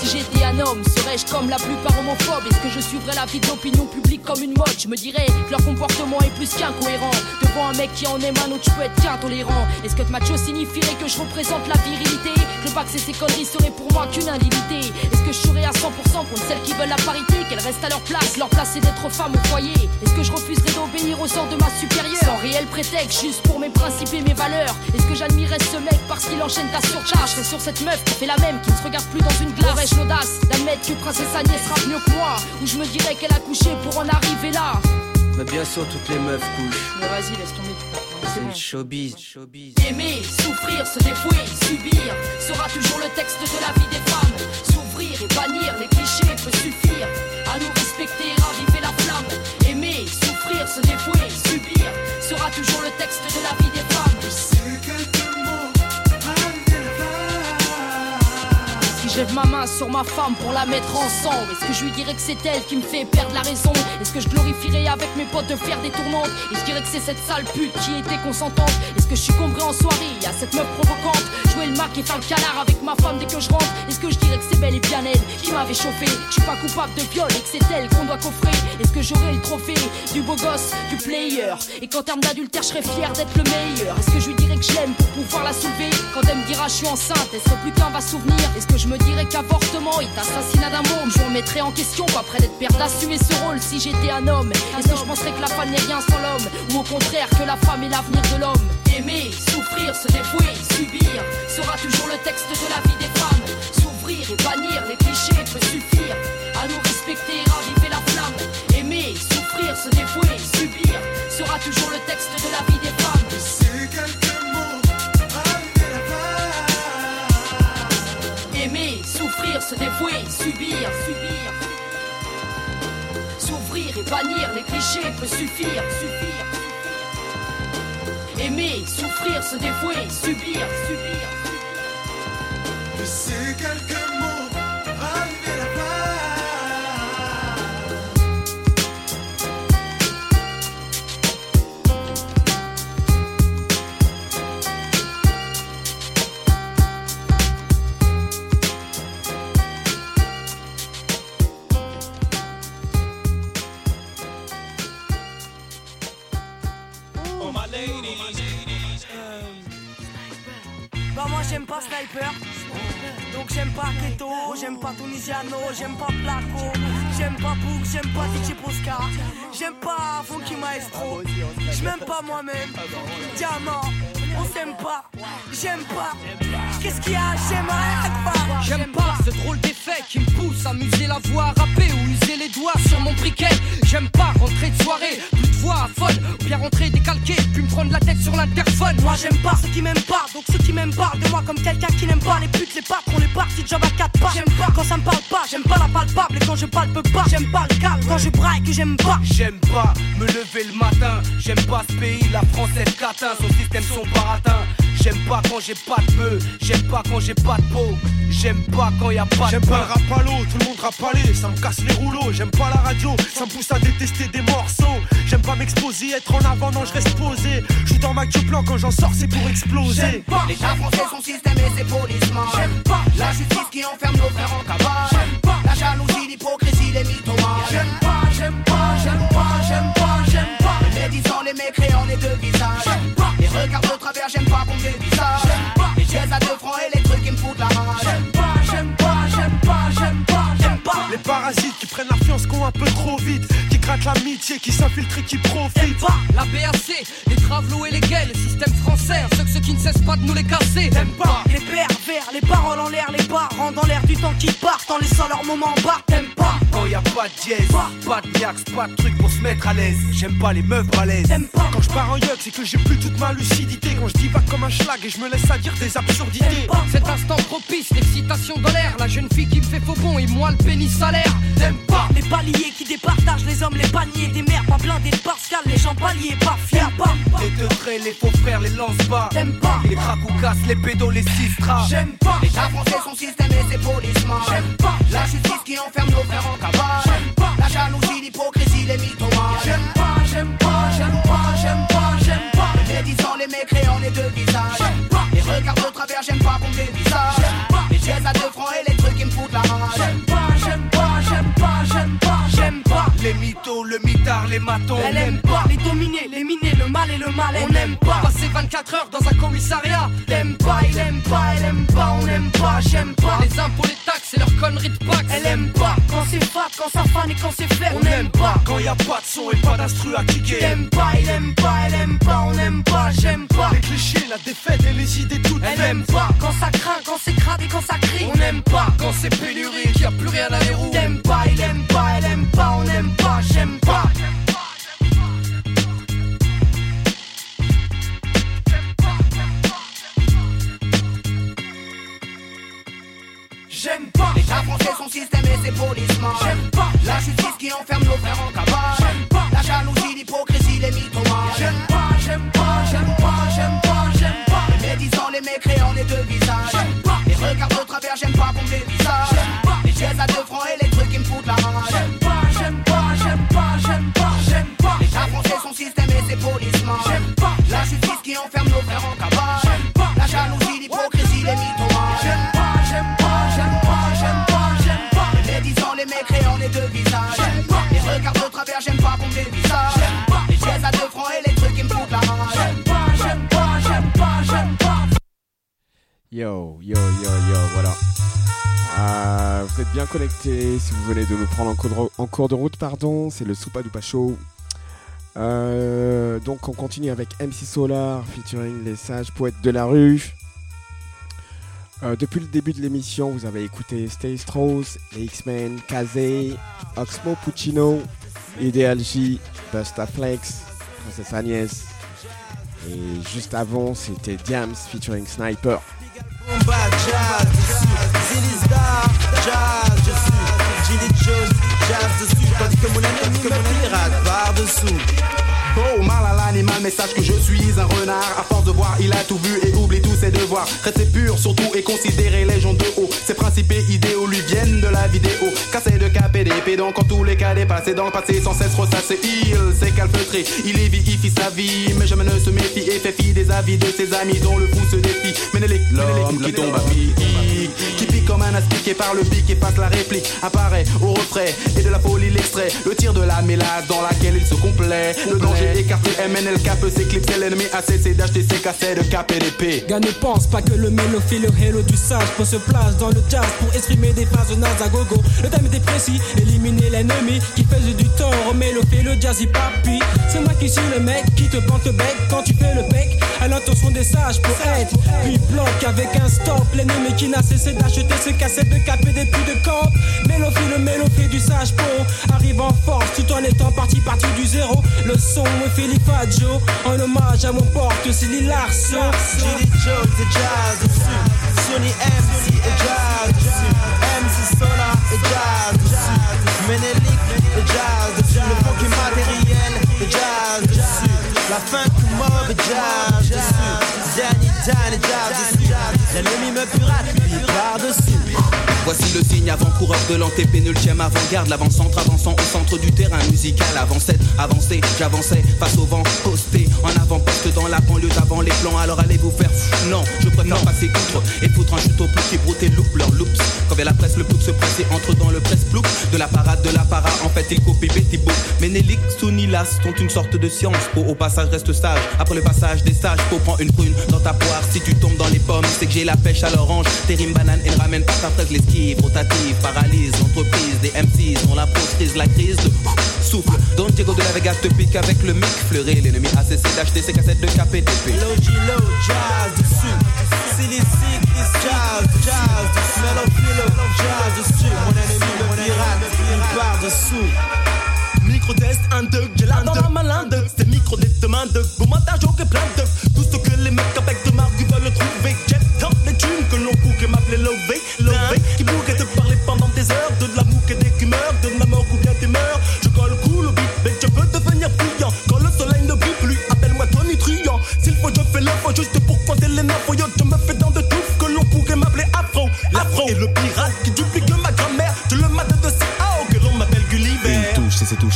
Si j'étais un homme, serais-je comme la plupart homophobes? Est-ce que je suivrais la vie de l'opinion publique comme une mode? Je me dirais que leur comportement est plus qu'incohérent. Devant un mec qui en aime un autre, je peux être qu'intolérant. Est-ce que macho signifierait que je représente la virilité? Le bac c'est ces conneries serait pour moi qu'une indignité Est-ce que je serais à 100% contre celles qui veulent la parité Qu'elles restent à leur place, leur place c'est d'être femme au foyer. Est-ce que je refuserais d'obéir aux ordres de ma supérieure? Sans réel prétexte, juste pour mes principes et mes valeurs. Est-ce que j'admirais ce mec parce qu'il enchaîne ta surcharge? Je serais sur cette meuf qui fait la même, qui ne se regarde plus dans une glace. Aurais-je l'audace d'admettre que Princesse Agnès rappe mieux que moi? Ou je me dirais qu'elle a couché pour en arriver là? Mais bien sûr, toutes les meufs couchent. Mais vas-y, laisse tomber, C'est le showbiz, showbiz. Aimer, souffrir, se défouer, subir sera toujours le texte de la vie des femmes. S'ouvrir et bannir les clichés peut suffire à nous respecter, raviver la flamme. Aimer, souffrir, se défouer, subir sera toujours le texte de la vie des femmes. J'lève ma main sur ma femme pour la mettre ensemble. Est-ce que je lui dirais que c'est elle qui me fait perdre la raison? Est-ce que je glorifierais avec mes potes de faire des tournantes? Et je dirais que c'est cette sale pute qui était consentante. Est-ce que je suis combré en soirée à cette meuf provocante? Jouer le mac et faire le canard avec ma femme dès que je rentre. Est-ce que je dirais que c'est belle et bien elle qui m'avait chauffé? Je suis pas coupable de viol et que c'est elle qu'on doit coffrer. Est-ce que j'aurais le trophée du beau gosse, du player? Et qu'en termes d'adultère je serais fier d'être le meilleur. Est-ce que je lui dirais que je l'aime pour pouvoir la soulever? Quand elle me dira je suis enceinte, est-ce que plus qu'un va souvenir Est-ce que je me dirais qu'avortement est assassinat d'un môme Je remettrais en question après d'être père d'assumer ce rôle si j'étais un homme. Est-ce que je penserais que la femme n'est rien sans l'homme? Ou au contraire que la femme est l'avenir de l'homme? Aimer, souffrir, se dévouer, subir Sera toujours le texte de la vie des femmes. S'ouvrir et bannir les clichés peut suffire À nous respecter, raviver la flamme. Aimer, souffrir, se dévouer, subir Sera toujours le texte de la vie des femmes se dévouer, subir, subir. S'ouvrir et bannir les clichés peut suffire, suffire. Aimer, souffrir, se dévouer, subir, subir. C'est quelques mots Donc j'aime pas Keto, j'aime pas Tunisiano, j'aime pas Placo. J'aime pas Book, j'aime pas DJ Posca. J'aime pas Funky Maestro. J'm'aime pas moi-même. Diamant, on s'aime pas. J'aime pas. Qu'est-ce qu'il y a, j'aimerais pas. J'aime pas ce drôle d'effet qui me pousse à muser la voix, à rapper ou user les doigts sur mon briquet. J'aime pas rentrer de soirée, voix folle, ou bien rentrer décalqué, puis me prendre la tête sur l'interphone. Moi j'aime pas ceux qui m'aiment pas, donc ceux qui m'aiment parlent de moi comme quelqu'un qui n'aime pas les putes, les patrons, les parties de job à quatre pas. J'aime pas quand ça me parle pas, j'aime pas la palpable et quand je palpe pas, j'aime pas le calme, quand je braille que j'aime pas. J'aime pas me lever le matin, j'aime pas ce pays, la France est catin, son système son baratin. J'aime pas quand j'ai pas de peu, j'aime pas quand j'ai pas de peau, j'aime pas quand y a pas de J'aime pas le rap à l'eau, tout le monde rappe à ça me casse les rouleaux. J'aime pas la radio, ça me pousse à détester des morceaux. J'aime pas m'exposer, être en avant, non, je reste posé. Je suis dans ma queue plan, quand j'en sors, c'est pour exploser. J'aime pas L'État français, son système et ses policemen. J'aime pas la justice qui enferme nos frères en cavale. J'aime pas la jalousie, l'hypocrisie, les mythomanes. J'aime pas, j'aime pas, j'aime pas, j'aime pas, j'aime pas. Les médisants, les mécréants, les deux visages. J'aime pas les regards de travers, j'aime pas bon des visages. J'aime pas les jazz à deux francs et les trucs qui me foutent la rage. J'aime pas, j'aime pas, j'aime pas, j'aime pas, j'aime pas. Les parasites qui prennent la fiance qu'on un peu trop vite, grattent l'amitié, qui s'infiltrent et qui profitent. pas la BAC, les travelots et les gays, le système français, ceux, ceux qui ne cessent pas de nous les casser. T'aimes pas les pervers, les paroles en l'air, les parents dans l'air du temps qui partent en laissant leur moment bas. T'aimes pas Quand y a pas de dièse, pas de liax, pas de truc pour se mettre à l'aise. J'aime pas les meufs balèzes. T'aimes pas Quand je pars en yuck, c'est que j'ai plus toute ma lucidité. Quand je dis pas comme un schlag et je me laisse à dire des absurdités. Cet instant propice, l'excitation dans l'air, la jeune fille qui me fait faux bon et moi le pénis salaire. T'aimes pas les paliers qui départagent les hommes, les paniers des mères, pas blindés de Pascal, les gens paliers, pas fiers, pas. Les deux traits, les faux frères, les lance pas. T'aimes pas Les cracoucas, les pédos, les sistras. J'aime pas L'État français, son système et ses policemen. J'aime pas la justice qui enferme nos frères en cavale. J'aime pas la jalousie, l'hypocrisie, les mythomanes. J'aime pas, j'aime pas, j'aime pas, j'aime pas, j'aime pas. Les médisants, les mécréants, les deux visages. J'aime pas les regards de travers, j'aime pas le mitard, les matons. Elle aime pas les dominés, les minés, le mal et le mal. On n'aime pas passer 24 heures dans un commissariat. T'aimes pas, il aime pas, elle aime pas, on n'aime pas, j'aime pas. Les impôts, de Pax. Elle aime pas quand c'est fat, quand ça fan et quand c'est fait. On n'aime pas Quand y a pas de son et pas d'instru à kicker. T'aimes pas, il aime pas, elle aime pas, on n'aime pas, j'aime pas. Les clichés, la défaite et les idées toutes Elle aime pas quand ça craint, quand c'est crade et quand ça crie. On n'aime pas Quand c'est pénurie, qu'il y a plus rien à les roues. T'aimes pas, il aime pas, elle aime pas, on n'aime pas, j'aime pas. J'aime pas. Les Français son système et ses policemen. J'aime pas. La justice qui enferme nos frères en cabane. J'aime pas. La jalousie, l'hypocrisie, les mythomanes. J'aime pas, j'aime pas, j'aime pas, j'aime pas, j'aime pas. Les médisants, les mécréants, les deux visages. J'aime pas. Les regards de travers, j'aime pas qu'on me les. J'aime pas. Les chaises à deux francs et les trucs qui me foutent la rage. J'aime pas, j'aime pas, j'aime pas, j'aime pas, j'aime pas. Les Français son système et ses policemen. J'aime pas. La justice qui enferme nos frères en cabane. Yo, yo, yo, yo, voilà. Euh, vous êtes bien connectés si vous venez de nous prendre en cours de, route, pardon. C'est le Soupa du Pacho. Euh, donc on continue avec MC Solar featuring les sages poètes de la rue. Euh, depuis le début de l'émission, vous avez écouté Stay Strauss, les X-Men, Kazé, Oxmo Puccino, Ideal J, Busta Flex, Princesse Agnès. Et juste avant, c'était Diams featuring Sniper. Bomba, jazz dessus. Zilistar, jazz dessus. Ginny Jones, jazz dessus. Tandis que mon ennemi me pirate par-dessous. Oh, mal à l'animal, mais sache que je suis un renard. À force de voir, il a tout vu et oublie tous ses devoirs. Rester pur surtout et considérer les gens de haut. Ses principes et idéaux lui viennent de la vidéo. Cassé de cap et d'épée, donc en tous les cas dépassé dans le passé sans cesse ressassé. Il s'est calfeutré, il évifie sa vie. Mais jamais ne se méfie et fait fi des avis de ses amis dont le fou se défie. Ménélique, l'homme qui tombe à pic, qui pique comme un aspiqué par le pic et passe la réplique. Apparaît au refrain et de la folie l'extrait. Le tir de la mélade dans laquelle il se complaît. Le danger écarté, MNLK peut s'éclipser. L'ennemi a cessé d'acheter ses cassettes de cap et d'épée. Gars ne pense pas que le mélo fait le hello du sage. Pour se place dans le jazz pour exprimer des phrases nazes à gogo. Le thème était précis, éliminer l'ennemi qui faisait du tort mélo le jazzy papi C'est moi qui suis le mec qui te plante bec quand tu fais le bec. À l'intention des sages pour être Puis bloque avec un stop. L'ennemi qui n'a cessé d'acheter ses cassettes de cap et des puits de camp Mélo fait le du sage pour Arrive en force. Tout en étant parti parti du zéro. Le son est Philippe Fadjo En hommage à mon porte Silly Larson Ginny Jones et jazz dessus. Sony MC et jazz dessus. MC Solar et jazz dessus. Menelik et jazz dessus. Le funky matériel et jazz dessus. La funk mob et jazz dessus. Danny Dan et jazz dessus. L'ennemi me pirate, par-dessus. Voici le signe avant-coureur de l'antépénultième avant-garde, l'avant-centre avançant au centre du terrain musical. Avant 7, avancé, j'avançais face au vent, posté en avant-poste dans la banlieue d'avant les plans. Alors allez vous faire fou? Non, je préfère passer outre et foutre un chute au plus qui broute et loupe leur loops. Quand vient la presse, le plouc se presse et entre dans le presse plouc de la parade de la para. En fait, il copie Betty Boop. Ménélique, Sounilas sont une sorte de science. Pour au passage reste sage. Après le passage des sages, faut prendre une prune dans ta poire. Si tu tombes dans les pommes, c'est que j'ai la pêche à l'orange. Tes rimes bananes et ne ramène pas ta fraise, l'esquive, rotative, paralyse l'entreprise des MCs dont la prostrise la crise de souffle. Don Diego de la Vega te pique avec le mic fleuré. L'ennemi a cessé d'acheter ses cassettes de d'épée. Low jazz dessus. Silly jazz, jazz dessus. Mellow Philo, jazz dessus. Mon ennemi le pirate, il part dessous. Micro-test, un deux, j'ai là dans la malinde. C'est micro des demain de gros montage au plein de tout ce que les mecs avec de marque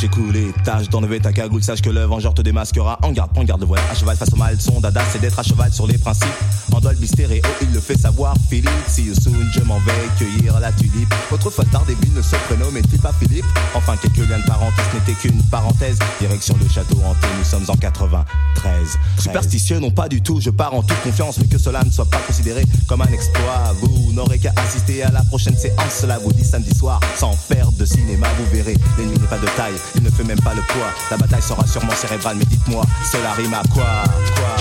touches écoulées. Tâche d'enlever ta cagoule, sache que le vengeur te démasquera. En garde, en garde, voilà. À cheval face au mal, son dada, c'est d'être à cheval sur les principes. En Dolby stéréo, il le fait savoir. Philippe, you soon, je m'en vais cueillir la tulipe. Autrefois tard, des ne se prénommaient-il pas Philippe? Enfin, quelques liens de parenté, ce n'était qu'une parenthèse. Direction le château hanté, nous sommes en 93. Superstitieux, non pas du tout, je pars en toute confiance, mais que cela ne soit pas considéré comme un exploit. Vous n'aurez qu'à assister à la prochaine séance, cela vous dit samedi soir, sans faire de cinéma, vous verrez. L'ennemi n'est pas de taille, il ne fait même pas le poids. La bataille sera sûrement cérébrale, mais dites-moi, cela rime à quoi Quoi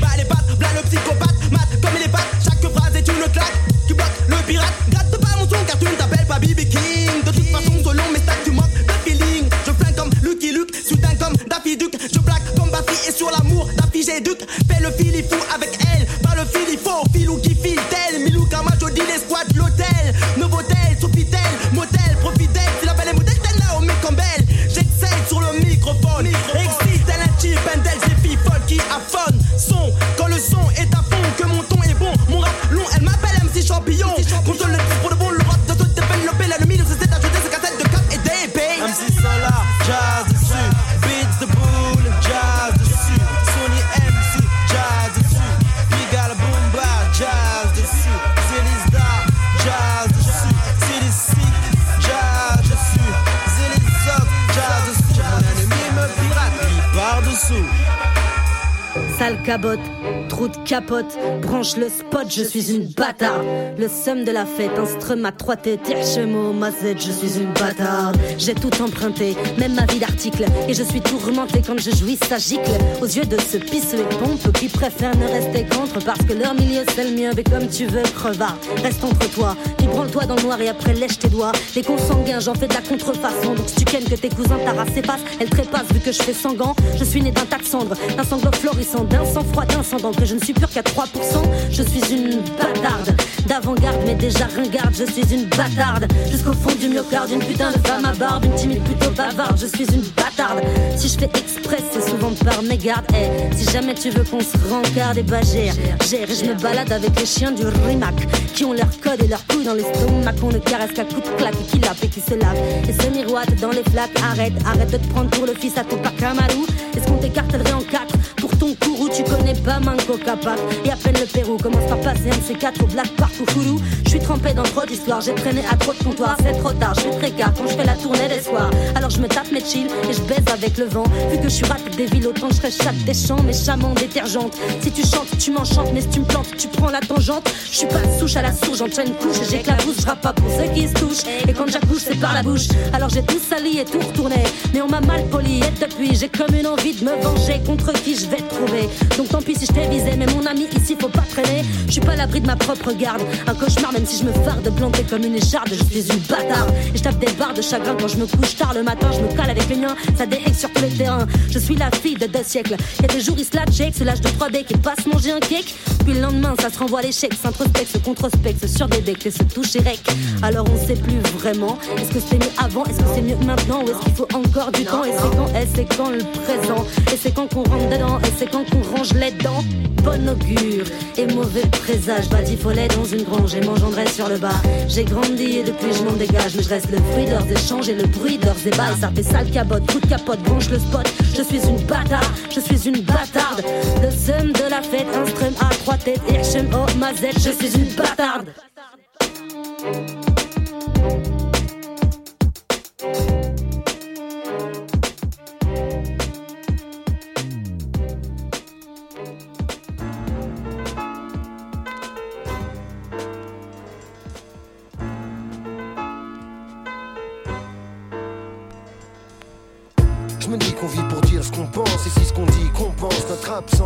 Bah les pattes, blas le psychopathe, mat comme il est pattes, chaque phrase branche le spot, je suis une bâtarde. Le somme de la fête, instrument à trois têtes, chemo, mazette, je suis une bâtarde. J'ai tout emprunté, même ma vie d'article, et je suis tourmenté quand je jouis, ça gicle. Aux yeux de ce pisseux et pompe qui préfèrent ne rester qu'entre parce que leur milieu c'est le mien, mais comme tu veux, crevard. Reste entre toi, puis branle-toi dans le noir et après lèche tes doigts. Les consanguins, j'en fais de la contrefaçon, donc si tu kennes que tes cousins ta race passe, elle trépasse vu que je fais sanguin. Je suis né d'un tas de cendres, d'un sanglot florissant, d'un sang-froid, d'un sang que je ne suis qu'à 3%. Je suis une bâtarde, d'avant-garde, mais déjà ringarde. Je suis une bâtarde, jusqu'au fond du myocarde, une putain de femme à barbe, une timide plutôt bavarde. Je suis une bâtarde. Si je fais express, c'est souvent par mégarde. Eh, si jamais tu veux qu'on se rencarde, et bah gère. Et je me balade avec les chiens du rimac qui ont leur code et leur couilles dans l'estomac. On ne caresse qu'à coups de claque et qui lappe et qui se lave. Et se miroite dans les flaques. Arrête, arrête de te prendre pour le fils à ton Kamalou. Est-ce qu'on t'écartelerait en quatre ton courroux Tu connais pas Manco Capac et à peine le Pérou commence par passer un de ces quatre au Black Park ou Foulou. Je suis trempé dans trop d'histoires, j'ai traîné à trop de comptoirs. C'est trop tard, je suis très car quand je fais la tournée des soirs. Alors je me tape mes chill et je baise avec le vent. Vu que je suis rat des villes, autant je chatte des champs, mes chamans détergentes. Si tu chantes, tu m'enchantes, mais si tu me plantes, tu prends la tangente. Je suis pas souche à la source, j'enchaîne couche et j'éclabousse. Je rappe pas pour ceux qui se touchent. Et quand j'accouche, c'est par la bouche. Alors j'ai tout sali et tout retourné. Mais on m'a mal poli et depuis, j'ai comme une envie de me venger contre qui je vais Donc tant pis si je t'ai visé, mais mon ami ici faut pas traîner. Je suis pas l'abri de ma propre garde. Un cauchemar, même si je me farde de planter comme une écharde, je suis une bâtarde. Et je tape des barres de chagrin quand je me couche tard le matin, je me cale avec les miens, ça déhexe sur tous les terrains. Je suis la fille de deux siècles. Y a des jours, ils se la check, se lâche de 3D qui passe manger un cake. Puis le lendemain, ça se renvoie à l'échec, s'introspecte, se controspecte, se becs et se touche et rec. Alors on sait plus vraiment. Est-ce que c'était mieux avant, est-ce que c'est mieux maintenant, ou est-ce qu'il faut encore du temps Et c'est quand, et c'est quand le présent, et c'est quand qu'on rentre dedans, et c'est quand qu'on range les dents. Bon augure et mauvais présage, bâti follet dans une grange et m'engendrait sur le bas. J'ai grandi et depuis je m'en dégage, mais je reste le fruit de leurs échanges et le bruit de leurs ébats. Ça fait sale cabote, coup de capote, branche le spot. Je suis une bâtarde, je suis une bâtarde. Le seum de la fête, un strum à trois têtes, Hirschem, oh mazette, je suis une bâtarde.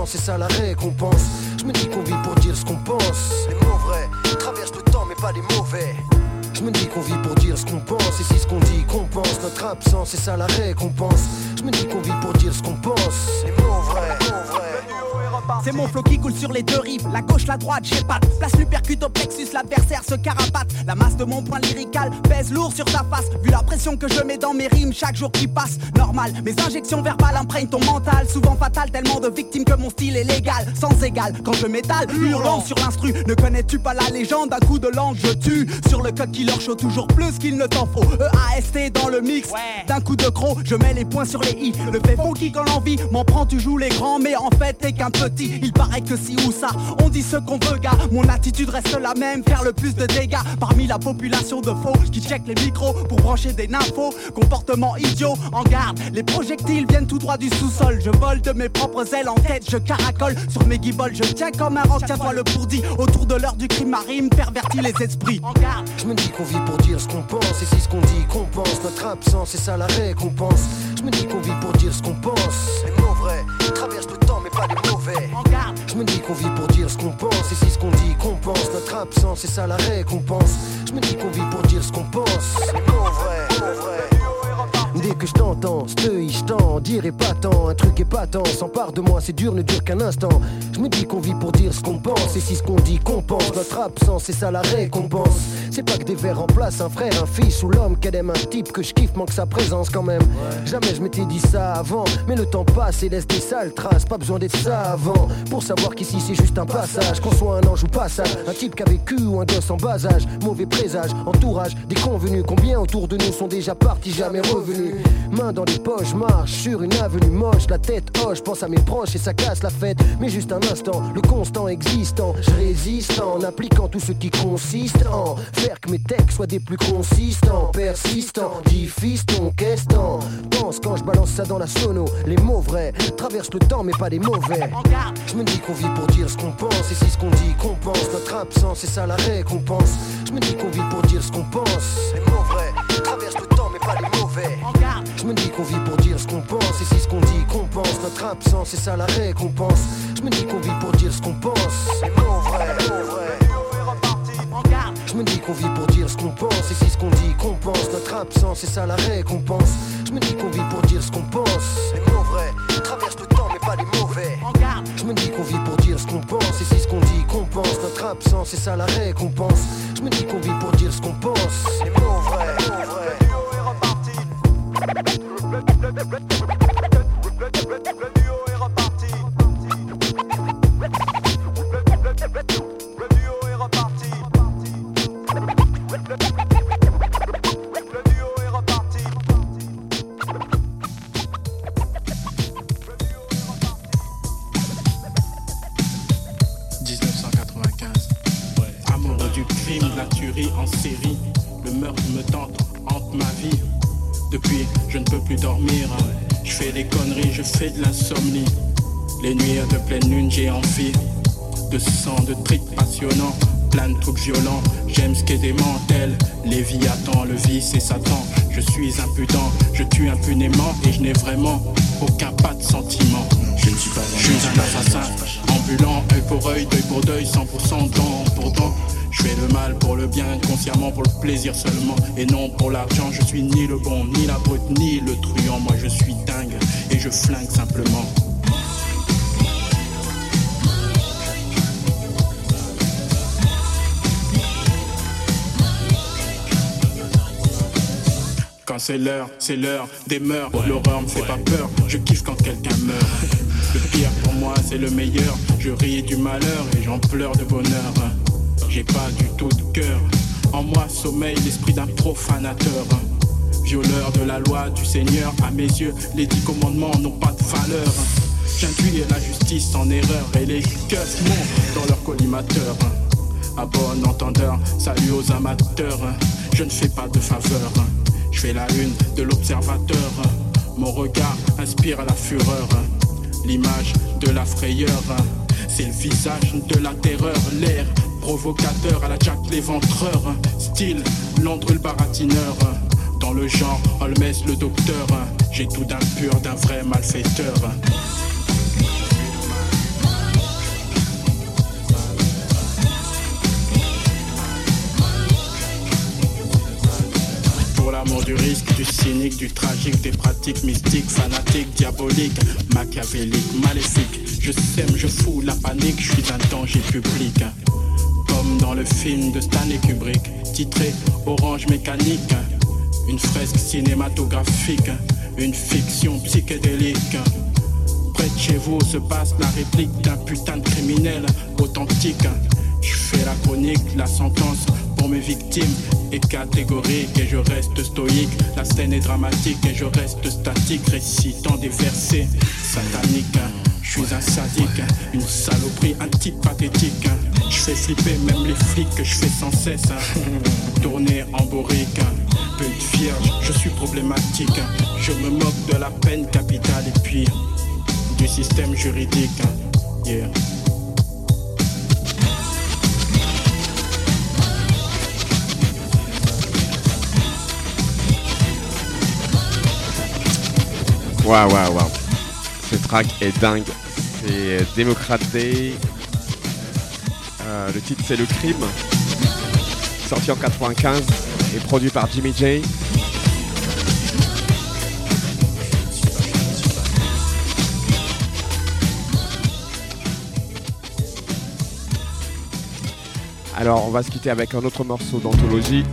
C'est ça la récompense. Je me dis qu'on vit pour dire ce qu'on pense. Les mots vrais traversent le temps, mais pas les mauvais. Je me dis qu'on vit pour dire ce qu'on pense, et si ce qu'on dit qu'on pense, notre absence, c'est ça la récompense. Je me dis qu'on vit pour dire ce qu'on pense. Les mots vrais. C'est mon flow qui coule sur les deux rives, la gauche, la droite, j'ai pas Place l'upercute au plexus, l'adversaire se carapate. La masse de mon point lyrical pèse lourd sur ta face. Vu la pression que je mets dans mes rimes chaque jour qui passe, normal. Mes injections verbales imprègnent ton mental, souvent fatal, tellement de victimes que mon style est légal, sans égal. Quand je m'étale, hurlant sur l'instru, ne connais-tu pas la légende? D'un coup de langue je tue sur le code qui leur chaud toujours plus qu'il ne t'en faut. EAST dans le mix, d'un coup de croc, je mets les points sur les i. Le fait funky quand l'envie m'en prend, tu joues les grands, mais en fait t'es qu'un petit. Il paraît que si ou ça, on dit ce qu'on veut, gars. Mon attitude reste la même, faire le plus de dégâts parmi la population de faux qui check les micros pour brancher des nymphos. Comportement idiot, en garde. Les projectiles viennent tout droit du sous-sol. Je vole de mes propres ailes en tête, je caracole sur mes guibolles. Je tiens comme un rock, tiens-toi le pourdi. Autour de l'heure du crime marine, pervertit les esprits. En garde. Je me dis qu'on vit pour dire ce qu'on pense, et si ce qu'on dit qu'on pense, notre absence, c'est ça la récompense. Je me dis qu'on vit pour dire ce qu'on pense. Les mots vrais traversent le mais pas mauvais. Je me dis qu'on vit pour dire ce qu'on pense, et si ce qu'on dit qu'on pense, notre absence, c'est ça la récompense. Je me dis qu'on vit pour dire ce qu'on pense. Mots vrais, mots vrais. Dès que je t'entends, je t'en dirai pas tant. Un truc épatant s'empare de moi, c'est dur, ne dure qu'un instant. Je me dis qu'on vit pour dire ce qu'on pense, et si ce qu'on dit qu'on pense, notre absence, c'est ça la récompense. C'est pas que des vers en place, un frère, un fils ou l'homme qu'elle aime, un type que je kiffe, manque sa présence quand même. Jamais je m'étais dit ça avant, mais le temps passe et laisse des sales traces. Pas besoin d'être ça avant pour savoir qu'ici c'est juste un passage. Qu'on soit un ange ou passage, un type qui a vécu ou un gosse en bas âge. Mauvais présage, entourage, des convenus. Combien autour de nous sont déjà partis, jamais revenus. Main dans les poches, marche sur une avenue moche, la tête hoche, pense à mes proches et ça casse la fête. Mais juste un instant, le constant existant, je résiste en appliquant tout ce qui consiste en faire que mes textes soient des plus consistants, persistants, qu'est-ce t'en Pense quand je balance ça dans la sono, les mots vrais traversent le temps mais pas les mauvais. Je me dis qu'on vit pour dire ce qu'on pense, et si ce qu'on dit qu'on pense, notre absence c'est ça la récompense. Je me dis qu'on vit pour dire ce qu'on pense, les mots mauvais. Je me dis qu'on vit pour dire ce qu'on pense, et si ce qu'on dit qu'on pense, notre absence c'est ça la récompense. Je me dis qu'on vit pour dire ce qu'on pense, les mots vrais. Je me dis qu'on vit pour dire ce qu'on pense Et si ce qu'on dit qu'on pense. Notre absence c'est ça la récompense. Je me dis qu'on vit pour dire ce qu'on pense. Les mots vrais traversent le temps mais pas les mauvais. Je me dis qu'on vit pour dire ce qu'on pense Et si ce qu'on dit qu'on pense. Notre absence c'est ça la récompense. Je me dis qu'on vit pour dire ce qu'on pense. Les mots vrais, Red, red, red. J'ai envie de sang, de tripes passionnants. Plein de trucs violents, j'aime ce qui démantèle. Léviathan, le vice et Satan. Je suis impudent, je tue impunément et je n'ai vraiment aucun pas de sentiment. Je ne suis pas Je suis un assassin ambulant, œil pour œil, deuil pour deuil, 100% dent pour dent. Je fais le mal pour le bien, consciemment pour le plaisir seulement et non pour l'argent. Je suis ni le bon, ni la brute, ni le truand. Moi je suis dingue et je flingue simplement. Quand c'est l'heure, c'est l'heure des mœurs. L'horreur me fait pas peur, je kiffe quand quelqu'un meurt. Le pire pour moi, c'est le meilleur. Je ris du malheur et j'en pleure de bonheur. J'ai pas du tout de cœur. En moi sommeille l'esprit d'un profanateur. Violeur de la loi du Seigneur, à mes yeux, les dix commandements n'ont pas de valeur. J'induis la justice en erreur et les keufs montent dans leur collimateur. À bon entendeur, salut aux amateurs. Je ne fais pas de faveur. Je fais la une de l'observateur. Mon regard inspire la fureur. L'image de la frayeur. C'est le visage de la terreur. L'air provocateur à la Jack l'éventreur. Style Landru le baratineur. Dans le genre Holmes le docteur. J'ai tout d'un pur, d'un vrai malfaiteur. L'amour du risque, du cynique, du tragique, des pratiques mystiques, fanatiques, diaboliques, machiavéliques, maléfiques. Je sème, je fous la panique, je suis un danger public. Comme dans le film de Stanley Kubrick, titré Orange mécanique. Une fresque cinématographique, une fiction psychédélique. Près de chez vous se passe la réplique d'un putain de criminel authentique. Je fais la chronique, la sentence pour mes victimes est catégorique et je reste stoïque. La scène est dramatique et je reste statique, récitant des versets sataniques. Je suis un sadique, une saloperie, un type pathétique. Je fais flipper même les flics que je fais sans cesse. Tourner en bourrique, pute vierge, je suis problématique. Je me moque de la peine capitale et puis du système juridique. Yeah. Waouh, waouh, waouh. Ce track est dingue. C'est Démocrate Day. Euh, le titre, c'est Le Crime. Sorti en 95 et produit par Jimmy J. Alors, on va se quitter avec un autre morceau d'anthologie.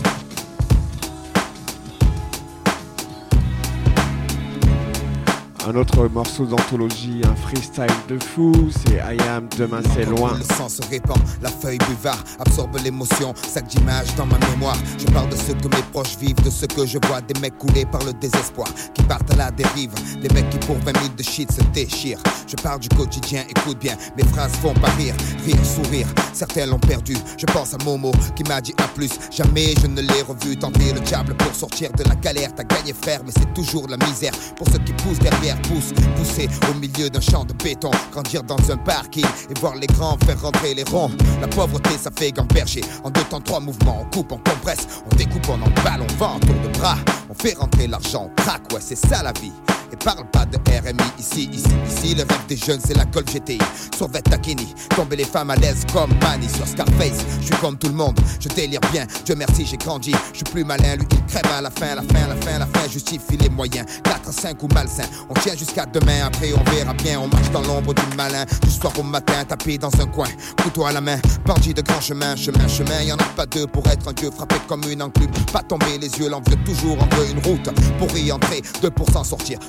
Un autre morceau d'anthologie, un freestyle de fou, c'est I Am, demain c'est loin. Le sang se répand, la feuille buvard absorbe l'émotion, sac d'images dans ma mémoire. Je parle de ce que mes proches vivent, de ce que je vois, des mecs coulés par le désespoir, qui partent à la dérive, des mecs qui pour 20 000 de shit se déchirent. Je parle du quotidien, écoute bien, mes phrases font pas rire, rire, sourire. Certains l'ont perdu, je pense à Momo qui m'a dit à plus. Jamais je ne l'ai revu tenter le diable pour sortir de la galère. T'as gagné frère, mais c'est toujours la misère pour ceux qui poussent derrière, pousser au milieu d'un champ de béton, grandir dans un parking et voir les grands faire rentrer les ronds. La pauvreté, ça fait gamberger. En deux temps, trois mouvements, on coupe, on compresse, on découpe, on emballe, on vend, tour de bras. On fait rentrer l'argent, on craque, ouais, c'est ça la vie. Et parle pas de RMI ici, ici, ici. Le rêve des jeunes, c'est la colle GTI. Sur Takini, tomber les femmes à l'aise comme Manny sur Scarface. Je suis comme tout le monde, je délire bien. Dieu merci, j'ai grandi. Je suis plus malin, lui il crève à la fin, la fin, la fin, la fin. Justifie les moyens. 4 à 5 ou malsain. On tient jusqu'à demain, après on verra bien. On marche dans l'ombre du malin. Du soir au matin, tapé dans un coin. Couteau à la main, bandit de grand chemin, chemin, chemin. Y en a pas deux pour être un dieu frappé comme une enclume. Pas tomber les yeux, l'envieux toujours en veut une route. Pour y entrer, deux pour s'en sortir.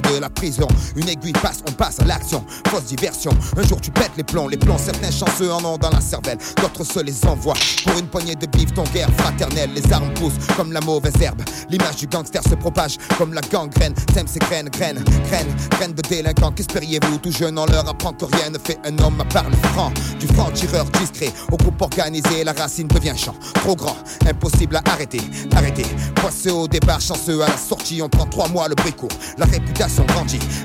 de la prison. Une aiguille passe, on passe à l'action. Fausse diversion. Un jour tu pètes les plombs, les plombs. Certains chanceux en ont dans la cervelle, d'autres se les envoient. Pour une poignée de bif, ton guerre fraternelle. Les armes poussent comme la mauvaise herbe. L'image du gangster se propage comme la gangrène. Sème ses graines, graines, graines, graines de délinquants. Qu'espériez-vous Tout jeune, on leur apprend que rien ne fait un homme à part le franc. Du franc tireur discret au groupe organisé, la racine devient champ. Trop grand, impossible à arrêter, arrêter. Poisseux au départ, chanceux à la sortie, on prend trois mois le bricourt. La réputation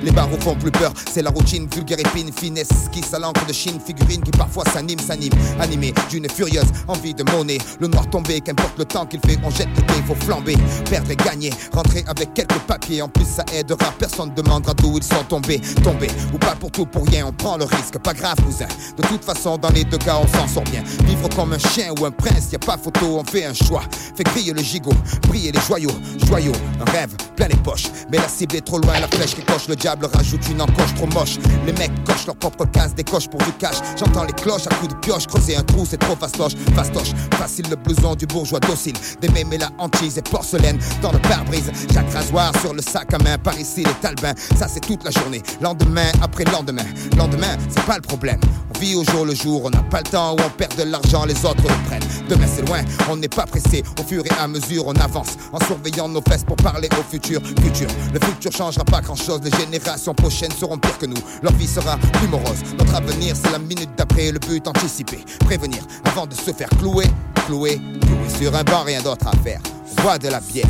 les barreaux font plus peur. C'est la routine, vulgaire épine, finesse, esquisse à l'encre de Chine, figurine qui parfois s'anime, s'anime, animé d'une furieuse envie de monnaie. Le noir tombé, qu'importe le temps qu'il fait, on jette le dé, faut flamber, perdre et gagner, rentrer avec quelques papiers. En plus, ça aidera, personne demandera d'où ils sont tombés, tombés ou pas pour tout pour rien. On prend le risque, pas grave, cousin. De toute façon, dans les deux cas, on s'en sort bien. Vivre comme un chien ou un prince, y a pas photo, on fait un choix. Fait griller le gigot, briller les joyaux, joyaux, un rêve plein les poches. Mais la cible est trop loin, la flèche qui coche, le diable rajoute une encoche trop moche. Les mecs cochent leur propre case, décochent pour du cash. J'entends les cloches à coups de pioche, creuser un trou, c'est trop fastoche, fastoche. Facile le blouson du bourgeois docile. Des mémés la hantise et porcelaine dans le pare-brise. Chaque rasoir sur le sac à main, par ici les talbins. Ça c'est toute la journée, lendemain après lendemain. Lendemain, c'est pas le problème. On vit au jour le jour, on n'a pas le temps où on perd de l'argent, les autres le prennent. Demain c'est loin, on n'est pas pressé. Au fur et à mesure, on avance en surveillant nos fesses pour parler au futur. Futur, le futur changera pas grand chose. Les générations prochaines seront pires que nous. Leur vie sera plus morose. Notre avenir, c'est la minute d'après. Le but anticipé, prévenir avant de se faire clouer, clouer, clouer sur un banc, rien d'autre à faire. On boit de la bière.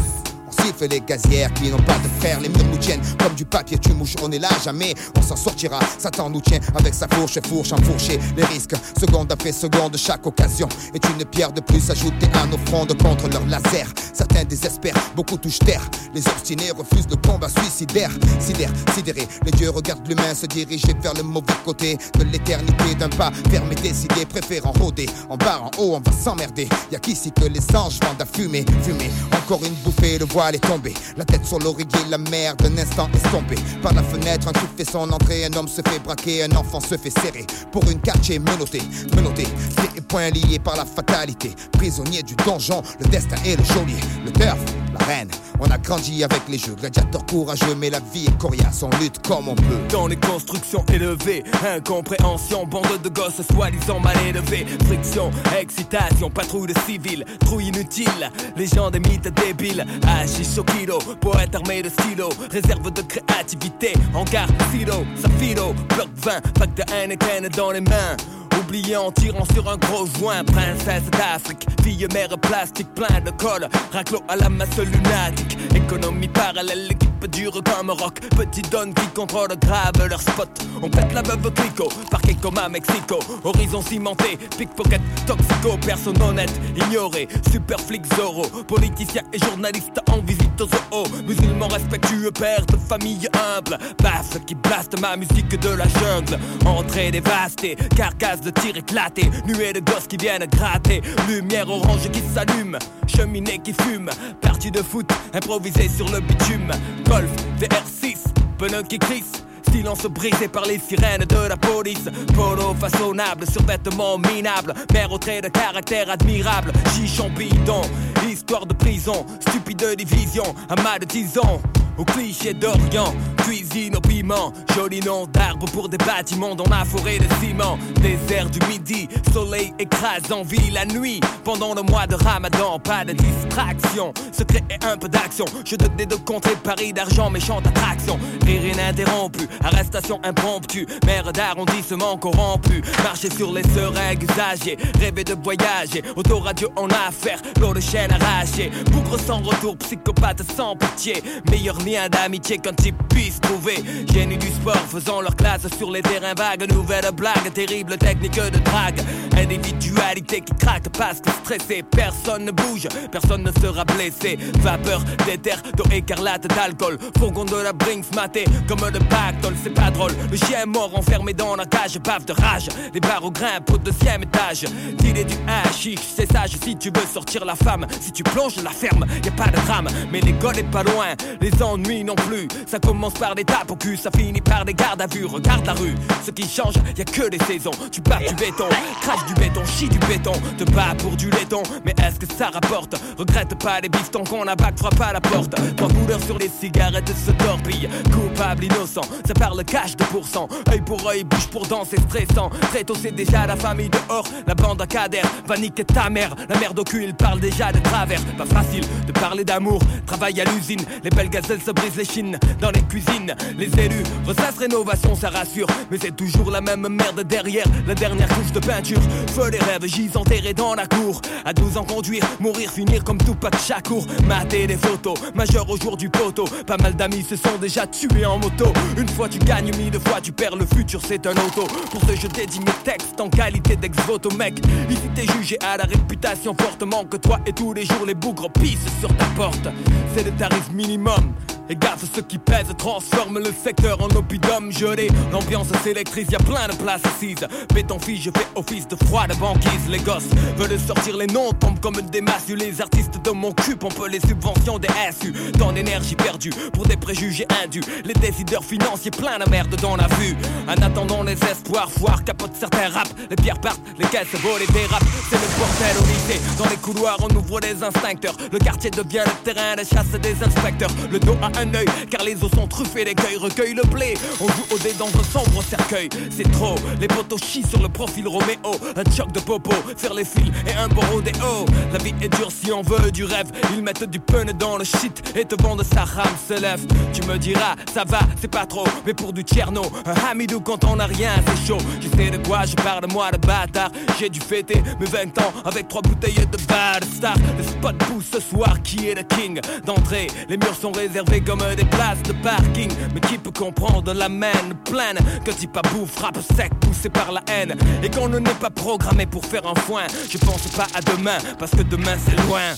Les gazières qui n'ont pas de frères. Les murs nous tiennent comme du papier, tu mouches. On est là jamais, on s'en sortira. Satan nous tient avec sa fourche et fourche enfourchée. Les risques, seconde après seconde, chaque occasion est une pierre de plus ajoutée à nos frondes contre leur laser. Certains désespèrent, beaucoup touchent terre. Les obstinés refusent le combat suicidaire. Sidère, sidéré, les dieux regardent l'humain se diriger vers le mauvais côté de l'éternité d'un pas fermé, décidé, préférant rôder. En bas, en haut, on va s'emmerder. Y'a qu'ici que les anges vendent à fumer, fumer. Encore une bouffée, le voile est. La tête sur l'oreiller, la mer d'un instant estompée. Par la fenêtre, un coup fait son entrée. Un homme se fait braquer, un enfant se fait serrer. Pour une quartier menotté, menotté. Pieds et poings liés par la fatalité. Prisonnier du donjon, le destin est le geôlier. Le turf, la reine. On a grandi avec les jeux, gladiateurs courageux, mais la vie est coriace, on lutte comme on peut. Dans les constructions élevées, incompréhension, bande de gosses soi-disant mal élevés, friction, excitation, patrouille de civils, trou inutile, les gens des mythes débiles, hachis kilo, poète armé de stylo, réserve de créativité, hangar, silo, safilo, bloc 20, pack de Heineken dans les mains. Oublié en tirant sur un gros joint, princesse d'Afrique, fille mère plastique, plein de colle, raclo à la masse lunatique, économie parallèle, l'équipe type dur comme rock. Petite donne qui contrôle grave leur spot. On pète la veuve clico, parquet comme à Mexico. Horizon cimenté, pickpocket, toxico, personne honnête, ignoré. Super flic Zoro, politicien et journaliste en visite aux zoo. Musulman respectueux, père de famille humble. Basse qui blaste ma musique de la jungle. Entrée dévastée, carcasse de tir éclaté. Nuée de gosses qui viennent gratter. Lumière orange qui s'allume, cheminée qui fume. Partie de foot, improvisée sur le bitume. Golf, VR6, pneus qui crissent. Silence brisé par les sirènes de la police. Polo façonnable, survêtement minable. Mère au trait de caractère admirable. Chichon bidon, histoire de prison. Stupide division, amas de tisons. Au cliché d'Orient, cuisine au piment. Joli nom d'arbre pour des bâtiments dans la forêt de ciment. Désert du midi, soleil écrase en vie la nuit. Pendant le mois de ramadan, pas de distraction. Secret et un peu d'action. Je te de contrer Paris d'argent, méchante attraction. Rire ininterrompu, arrestation impromptue. Mère d'arrondissement corrompu. Marcher sur les seringues usagées. Rêver de voyager. Autoradio en affaire, l'eau de chaîne arrachée. Bougre sans retour, psychopathe sans pitié. Meilleur lien d'amitié qu'un type puisse trouver. Génie du sport faisant leur classe sur les terrains vagues. Nouvelle blague, terrible technique de drague. Individualité qui craque parce que stressé. Personne ne bouge, personne ne sera blessé. Vapeur d'éther, d'eau écarlate, d'alcool. Fourgon de la Brinks maté comme le pactole, c'est pas drôle. Le chien est mort enfermé dans la cage, bave de rage. Les barreaux grimpent au deuxième étage. Dealer du hashish, c'est sage si tu veux sortir la femme. Si tu plonges la ferme, y a pas de drame. Mais l'école est pas loin, les ennuis non plus. Ça commence par des tapes au cul, ça finit par des gardes à vue. Regarde la rue, ce qui change, y a que des saisons. Tu bats du béton, crache du béton, chie du béton. Te bats pour du laiton, mais est-ce que ça rapporte? Regrette pas les bifetons qu'on a bac, frappe à la porte. Trois couleurs sur les cigarettes se torpillent. Coupable, innocent, ça parle cash de pourcent. Œil pour œil, bouche pour dent, c'est stressant. Très tôt, c'est déjà la famille dehors. La bande à cadère va niquer ta mère. La mère d'ocul, il parle déjà de travers. Pas facile de parler d'amour. Travail à l'usine, les belles gazelles se brisent les chines. Dans les cuisines, les élus ressassent rénovation, ça rassure. Mais c'est toujours la même merde derrière la dernière couche de peinture. Feu les rêves, gis enterrés dans la cour. À 12 ans, conduire, mourir, finir comme Tupac Shakur. Mater des photos, majeur au jour du poteau. Pas mal d'amis se sont déjà tués en moto. Une fois tu gagnes, mille fois tu perds, le futur c'est un auto. Pour ce je dédie mes textes en qualité d'ex-voto, mec. Ici t'es jugé à la réputation fortement que toi et tous les jours les bougres pissent sur ta porte. C'est le tarif minimum. Et gaffe, ceux qui pèsent transforment le secteur en oppidum gelé. L'ambiance s'électrise, y a plein de places assises. Béton fille, je fais office de froid de banquise. Les gosses veulent sortir les noms, tombent comme des massues. Les artistes de mon cul pompent les subventions des SU. Tant d'énergie perdue pour des préjugés indus. Les décideurs financiers plein de merde dans la vue. En attendant les espoirs, foire capote certains rap. Les pierres partent, les caisses volent et dérapent. C'est le bordel au lycée. Dans les couloirs, on ouvre des instincteurs. Le quartier devient le terrain de chasse des inspecteurs. Le dos à un car les os sont truffés, l'écueil recueille le blé. On joue au dé dans un sombre cercueil. C'est trop, les poteaux chient sur le profil Roméo. Un choc de popo, faire les fils et un beau rodéo. La vie est dure si on veut du rêve. Ils mettent du pun dans le shit et te vendent sa rame se lève. Tu me diras, ça va, c'est pas trop, mais pour du tierno, un hamidou quand on a rien, c'est chaud. Je sais de quoi je parle, moi de bâtard. J'ai dû fêter mes 20 ans avec trois bouteilles de bad star. Le spot pousse ce soir, qui est le king d'entrée Les murs sont réservés comme des places de parking. Mais qui peut comprendre la main pleine? Que à bouffe, frappe sec, poussé par la haine. Et qu'on ne n'est pas programmé pour faire un foin. Je pense pas à demain, parce que demain c'est loin.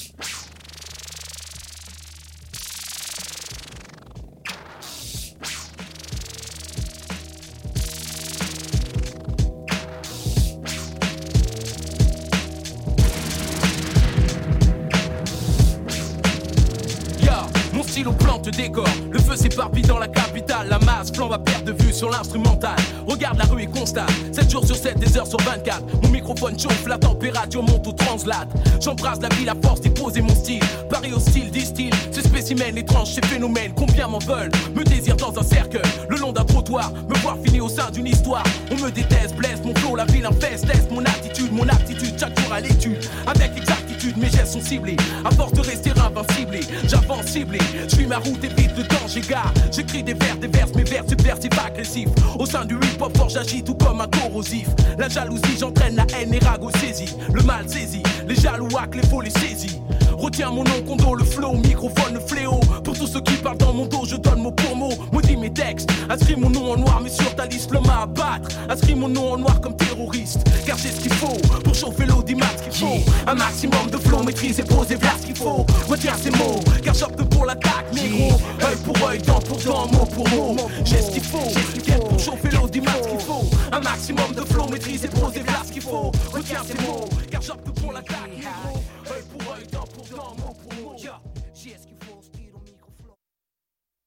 Le feu s'éparpille dans la capitale. La masse flambe à perte de vue sur l'instrumental. Regarde la rue et constate. 7 jours sur 7, des heures sur 24. Mon microphone chauffe, la température monte ou translate. J'embrasse la ville à force d'épouser mon style. Paris hostile, distille. Ce spécimen étrange, ces phénomènes. Combien m'en veulent Me désirent dans un cercueil. Le long d'un trottoir. Me voir finir au sein d'une histoire. On me déteste, blesse mon flow. La ville infeste. Teste mon attitude, mon aptitude. Chaque jour à l'étude. Avec mes gestes sont ciblés. À force de rester invincible, j'avance ciblé. Je suis ma route, évite le danger, gars. J'écris des vers, des vers, mes vers subversifs, agressifs. Au sein du hip-hop fort, j'agis tout comme un corrosif. La jalousie, j'entraîne la haine et rago saisie. Le mal saisi, les jaloux les faux, les saisis. Retiens mon nom, condo, le flow, microphone, le fléau. Pour tous ceux qui parlent dans mon dos, je donne mot pour mot. Maudis mes textes, inscris mon nom en noir, mais sur ta liste, l'homme à abattre. Inscris mon nom en noir comme terroriste. Car j'ai ce qu'il faut pour chauffer l'audimat, ce qu'il faut. Un maximum de flot maîtrisé, posé, voilà ce qu'il faut. Retiens ces mots, car j'opte pour l'attaque, négro. Œil pour œil, dent pour dent, mot pour mot. J'ai ce qu'il faut, j'ai ce. Pour chauffer l'eau, dis-moi ce qu'il faut. Un maximum de flot maîtrisé, posé, voilà ce qu'il faut. Retiens ces mots, car j'opte pour l'attaque, négro. Œil pour œil, dent pour dent, mot pour mot.